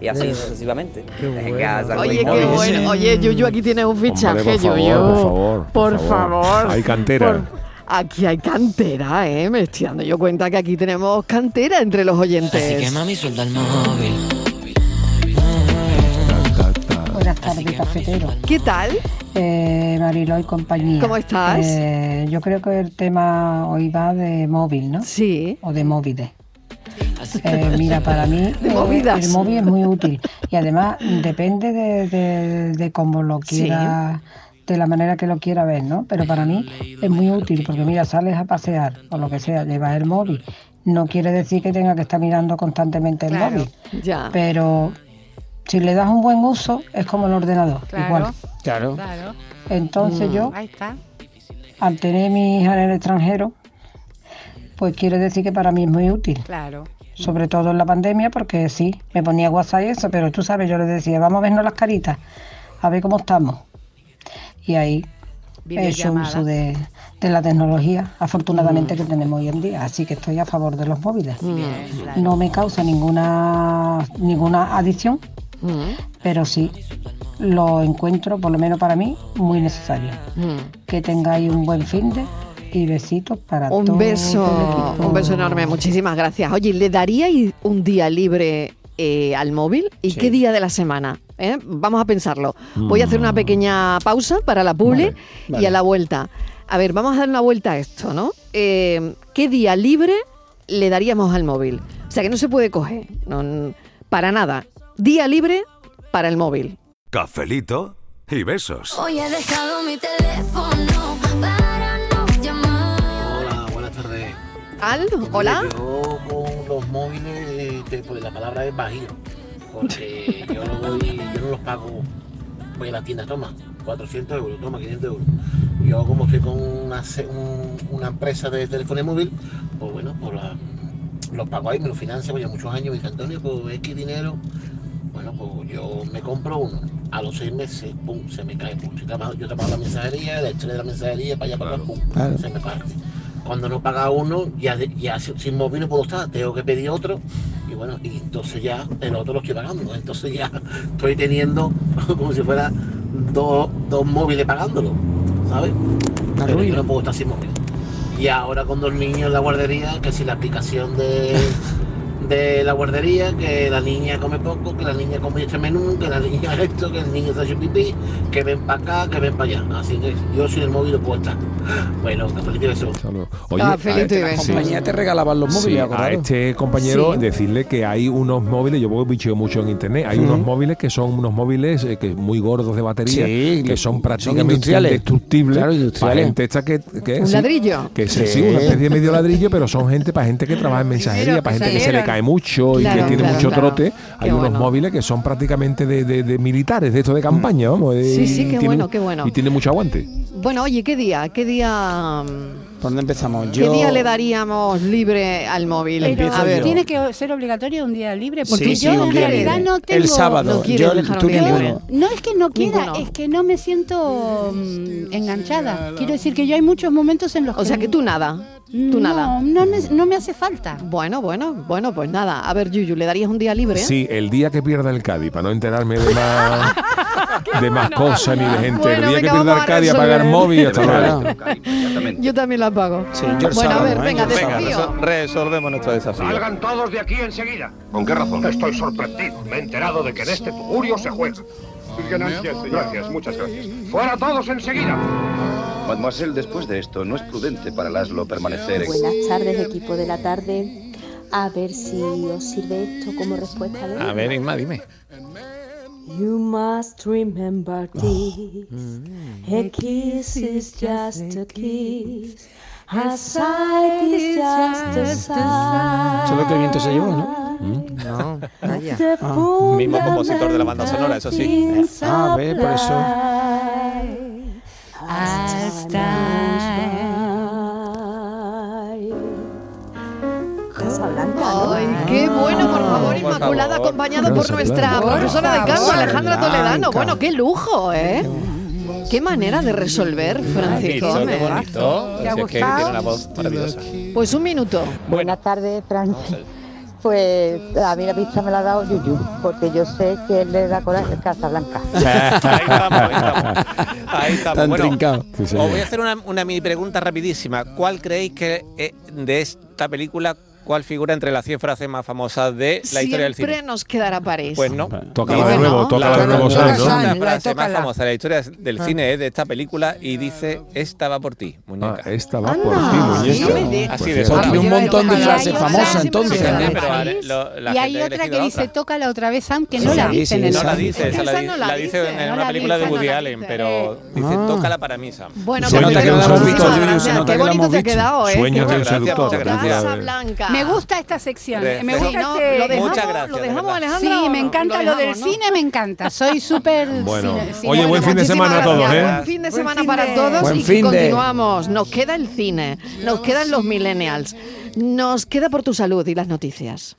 Speaker 19: Y así sucesivamente. Venga,
Speaker 1: Oye, qué
Speaker 19: móvil.
Speaker 1: bueno. Oye, Yuyu, aquí tienes un fichaje,
Speaker 3: Hombre, por favor,
Speaker 1: Yuyu.
Speaker 3: por favor, por favor.
Speaker 1: favor.
Speaker 3: Hay cantera.
Speaker 1: Por- Aquí hay cantera, ¿eh? Me estoy dando yo cuenta que aquí tenemos cantera entre los oyentes.
Speaker 20: Así que mami, suelta el móvil.
Speaker 21: Buenas tardes, cafetero.
Speaker 1: ¿Qué tal?
Speaker 21: Eh, Mariló y compañía.
Speaker 1: ¿Cómo estás?
Speaker 21: Eh, yo creo que el tema hoy va de móvil, ¿no?
Speaker 1: Sí.
Speaker 21: O de móviles. <laughs> Eh, mira, para mí
Speaker 1: De
Speaker 21: eh,
Speaker 1: movidas.
Speaker 21: el móvil es muy útil y además depende de, de, de cómo lo
Speaker 1: Sí.
Speaker 21: quiera, de la manera que lo quiera ver, ¿no? Pero para mí es muy útil porque mira, sales a pasear o lo que sea, llevas el móvil. No quiere decir que tenga que estar mirando constantemente el
Speaker 1: Claro,
Speaker 21: móvil,
Speaker 1: ya.
Speaker 21: pero si le das un buen uso es como el ordenador,
Speaker 6: Claro.
Speaker 21: igual.
Speaker 5: Claro.
Speaker 6: Claro.
Speaker 21: Entonces
Speaker 1: Mm.
Speaker 21: yo,
Speaker 6: Ahí está.
Speaker 21: al tener mi hija en el extranjero, pues quiere decir que para mí es muy útil.
Speaker 6: Claro.
Speaker 21: Sobre todo en la pandemia, porque sí, me ponía WhatsApp y eso, pero tú sabes, yo le decía, vamos a vernos las caritas, a ver cómo estamos. Y ahí he hecho
Speaker 6: Videollamada.
Speaker 21: uso de, de la tecnología, afortunadamente, que tenemos hoy en día. Así que estoy a favor de los móviles. No me causa ninguna, ninguna adicción, pero sí lo encuentro, por lo menos para mí, muy necesario. Que tengáis un buen fin de Y besitos para
Speaker 1: Un
Speaker 21: todo
Speaker 1: beso, un beso enorme, muchísimas gracias. Oye, ¿le daríais un día libre eh, al móvil? ¿Y
Speaker 21: Sí.
Speaker 1: qué día de la semana? ¿Eh? Vamos a pensarlo. Voy a hacer una
Speaker 21: Mm.
Speaker 1: pequeña pausa para la publi
Speaker 21: Vale,
Speaker 1: y
Speaker 21: vale.
Speaker 1: a la vuelta. A ver, vamos a dar una vuelta a esto, ¿no? Eh, ¿Qué día libre le daríamos al móvil? O sea, que no se puede coger, no, para nada. Día libre para el móvil.
Speaker 13: Cafelito y besos.
Speaker 14: Hoy he dejado mi teléfono
Speaker 1: Al, hola.
Speaker 22: Yo con los móviles, te- pues la palabra es bajío. Porque <laughs> yo no, voy, yo no los pago. Voy a la tienda, toma, 400 euros, toma, 500 euros. Yo como estoy con una, se- un- una empresa de telefonía móvil, pues bueno, pues la- los pago ahí, me lo financia, pues ya muchos años, me dice Antonio, pues X dinero. Bueno, pues yo me compro uno. A los seis meses, pum, se me cae. Pum. Yo te pago, yo pago la mensajería, la estrella de la mensajería, para allá, para acá, pum,
Speaker 5: Claro.
Speaker 22: se me parte. Cuando no paga uno, ya, ya sin sin móvil no puedo estar, tengo que pedir otro. Y bueno, y entonces ya el otro lo estoy pagando. Entonces ya <laughs> estoy teniendo <laughs> como si fuera dos, dos móviles pagándolo, ¿sabes? Pero yo no puedo estar sin móvil. Y ahora con dos niños en la guardería, que si la aplicación de, <laughs> de la guardería, que la niña come poco, que la niña come este menú, que la niña esto, que el niño está haciendo pipí, que ven para acá, que ven para allá. Así que yo sin el móvil estar. Bueno.
Speaker 3: Oye,
Speaker 1: Ah, Cafelito y
Speaker 3: este- sí.
Speaker 5: compañía te regalaban los móviles,
Speaker 3: Sí, a este compañero
Speaker 1: Sí.
Speaker 3: decirle que hay unos móviles, yo bicheo mucho en internet, hay unos móviles que son unos móviles eh, que muy gordos de batería,
Speaker 5: Sí,
Speaker 3: que son prácticamente
Speaker 5: industriales.
Speaker 3: indestructibles
Speaker 5: Claro,
Speaker 3: para gente esta que, que
Speaker 1: ¿Un
Speaker 3: sí,
Speaker 1: ladrillo?
Speaker 3: que sí,
Speaker 5: Sí.
Speaker 3: sí, una especie de medio ladrillo, pero son gente para gente que trabaja en mensajería, para gente que se le cae mucho y que tiene
Speaker 1: claro,
Speaker 3: mucho
Speaker 1: claro.
Speaker 3: trote. Hay
Speaker 1: Qué
Speaker 3: unos
Speaker 1: bueno.
Speaker 3: móviles que son prácticamente de, de- de militares, de esto de campaña, vamos.
Speaker 1: Sí, sí,
Speaker 3: y
Speaker 1: qué
Speaker 3: tienen-
Speaker 1: bueno, qué bueno.
Speaker 3: Y tiene mucho aguante.
Speaker 1: Bueno, oye, ¿qué día? ¿Qué día, mm,
Speaker 5: ¿Por dónde empezamos?
Speaker 1: ¿qué
Speaker 5: Yo...
Speaker 1: día le daríamos libre al móvil?
Speaker 6: Pero
Speaker 1: a ver,
Speaker 6: tiene que ser obligatorio un día libre, porque
Speaker 5: Sí, sí,
Speaker 6: yo en realidad
Speaker 5: libre.
Speaker 6: no tengo...
Speaker 5: El sábado.
Speaker 1: no
Speaker 5: yo,
Speaker 1: dejar un
Speaker 5: tú
Speaker 1: día.
Speaker 6: No es que no quiera,
Speaker 1: Ninguno.
Speaker 6: es que no me siento mm, enganchada. Quiero decir que yo hay muchos momentos en los que...
Speaker 1: o sea que tú nada, tú
Speaker 6: no,
Speaker 1: nada.
Speaker 6: No, ne- no me hace falta.
Speaker 1: Bueno, bueno, bueno, pues nada. A ver, Yuyu, ¿le darías un día libre?
Speaker 3: Sí, el día que pierda el Cádiz, para no enterarme de más, <laughs> de más cosas ni de gente.
Speaker 1: Bueno,
Speaker 3: el día
Speaker 1: venga,
Speaker 3: que pierda
Speaker 1: vamos
Speaker 3: el
Speaker 1: a
Speaker 3: Cádiz, apagar
Speaker 1: resolver.
Speaker 3: móvil y hasta luego.
Speaker 1: Yo también la pago.
Speaker 5: Sí, yo
Speaker 1: bueno, a ver,
Speaker 5: ¿eh?
Speaker 1: venga, desafío.
Speaker 9: resol- resolvemos nuestro desafío.
Speaker 11: Salgan todos de aquí enseguida.
Speaker 10: ¿Con qué razón?
Speaker 11: Estoy sorprendido. Me he enterado de que en este tugurio se juega.
Speaker 12: Ganancias, señor.
Speaker 11: Gracias, muchas gracias. ¡Fuera todos enseguida!
Speaker 10: Mademoiselle, después de esto, no es prudente para Laszlo permanecer en...
Speaker 23: Buenas tardes, equipo de la tarde. A ver si os sirve esto como respuesta de
Speaker 9: A ver, Isma, dime.
Speaker 23: You must remember this. A kiss is just a kiss. A sight is just a sight.
Speaker 5: Eso es lo que el viento se llevó, ¿no?
Speaker 4: No, vaya.
Speaker 5: Ah.
Speaker 9: Mismo compositor de la banda sonora, eso sí.
Speaker 5: Ah, ve, por eso.
Speaker 23: As
Speaker 1: Ay, qué bueno, por favor, Inmaculada,
Speaker 9: favor.
Speaker 1: acompañado por nuestra profesora de canto. Alejandra Toledano. Bueno, qué lujo, ¿eh? Qué manera de resolver, Francisco.
Speaker 9: Qué bonito.
Speaker 6: ¿Te ha
Speaker 9: Si es que
Speaker 6: gustado?
Speaker 9: tiene una voz maravillosa.
Speaker 1: Pues un minuto.
Speaker 23: Buenas tardes, Francis. Pues a mí la pista me la ha dado Yuyu, porque yo sé que él le da coraje a Casablanca. <laughs>
Speaker 9: Ahí estamos, ahí estamos. <laughs> Ahí estamos.
Speaker 5: Tan
Speaker 9: Bueno,
Speaker 5: trincado.
Speaker 3: Sí,
Speaker 9: os voy a hacer una, una mini pregunta rapidísima. ¿Cuál creéis que eh, de esta película, cuál figura entre las 100 frases más famosas de la historia del
Speaker 1: Siempre
Speaker 9: cine?
Speaker 1: nos quedará París.
Speaker 9: Pues no.
Speaker 3: Toca
Speaker 1: Dice
Speaker 3: de nuevo,
Speaker 1: no.
Speaker 3: toca
Speaker 9: La,
Speaker 3: de nuevo,
Speaker 9: la-
Speaker 3: ¿sabes, no?
Speaker 9: Frase más
Speaker 4: tócala.
Speaker 9: famosa de la historia del
Speaker 4: Ah.
Speaker 9: cine es de esta película y dice, esta va por ti,
Speaker 3: Ah,
Speaker 9: muñeca.
Speaker 3: esta va por ti, muñeca.
Speaker 9: Así
Speaker 3: Pues
Speaker 9: de.
Speaker 5: Tiene un montón de frases famosas, entonces.
Speaker 1: siempre
Speaker 6: y hay otra que dice,
Speaker 9: otra.
Speaker 6: toca la otra vez, Sam, que no la dice en el
Speaker 9: No la dice, la,
Speaker 1: no
Speaker 9: dice en
Speaker 6: no
Speaker 9: una
Speaker 6: la
Speaker 9: película de
Speaker 6: no
Speaker 9: Woody Allen, pero dice,
Speaker 5: Ah.
Speaker 9: tócala para mí, Sam.
Speaker 1: Bueno, pues
Speaker 5: que se nota
Speaker 1: Qué bonito
Speaker 5: hemos
Speaker 1: te ha
Speaker 5: visto.
Speaker 1: quedado, ¿eh?
Speaker 3: Sueños del seductor.
Speaker 1: Casablanca.
Speaker 6: Me gusta esta sección. Me
Speaker 9: Sí,
Speaker 6: gusta
Speaker 1: no,
Speaker 6: este-
Speaker 1: lo dejamos,
Speaker 9: Muchas gracias,
Speaker 1: lo
Speaker 9: de
Speaker 1: dejamos,
Speaker 9: verdad.
Speaker 1: Alejandra.
Speaker 6: Sí, me encanta lo, del cine, me encanta. Soy <laughs> súper
Speaker 3: Bueno,
Speaker 6: cine- cine-
Speaker 3: oye, buen fin de
Speaker 1: muchísimas
Speaker 3: semana a todos,
Speaker 1: gracias.
Speaker 3: ¿eh?
Speaker 1: Buen fin de semana para todos
Speaker 5: Buen
Speaker 1: y continuamos. Nos queda el cine, nos quedan los millennials, nos queda por tu salud y las noticias.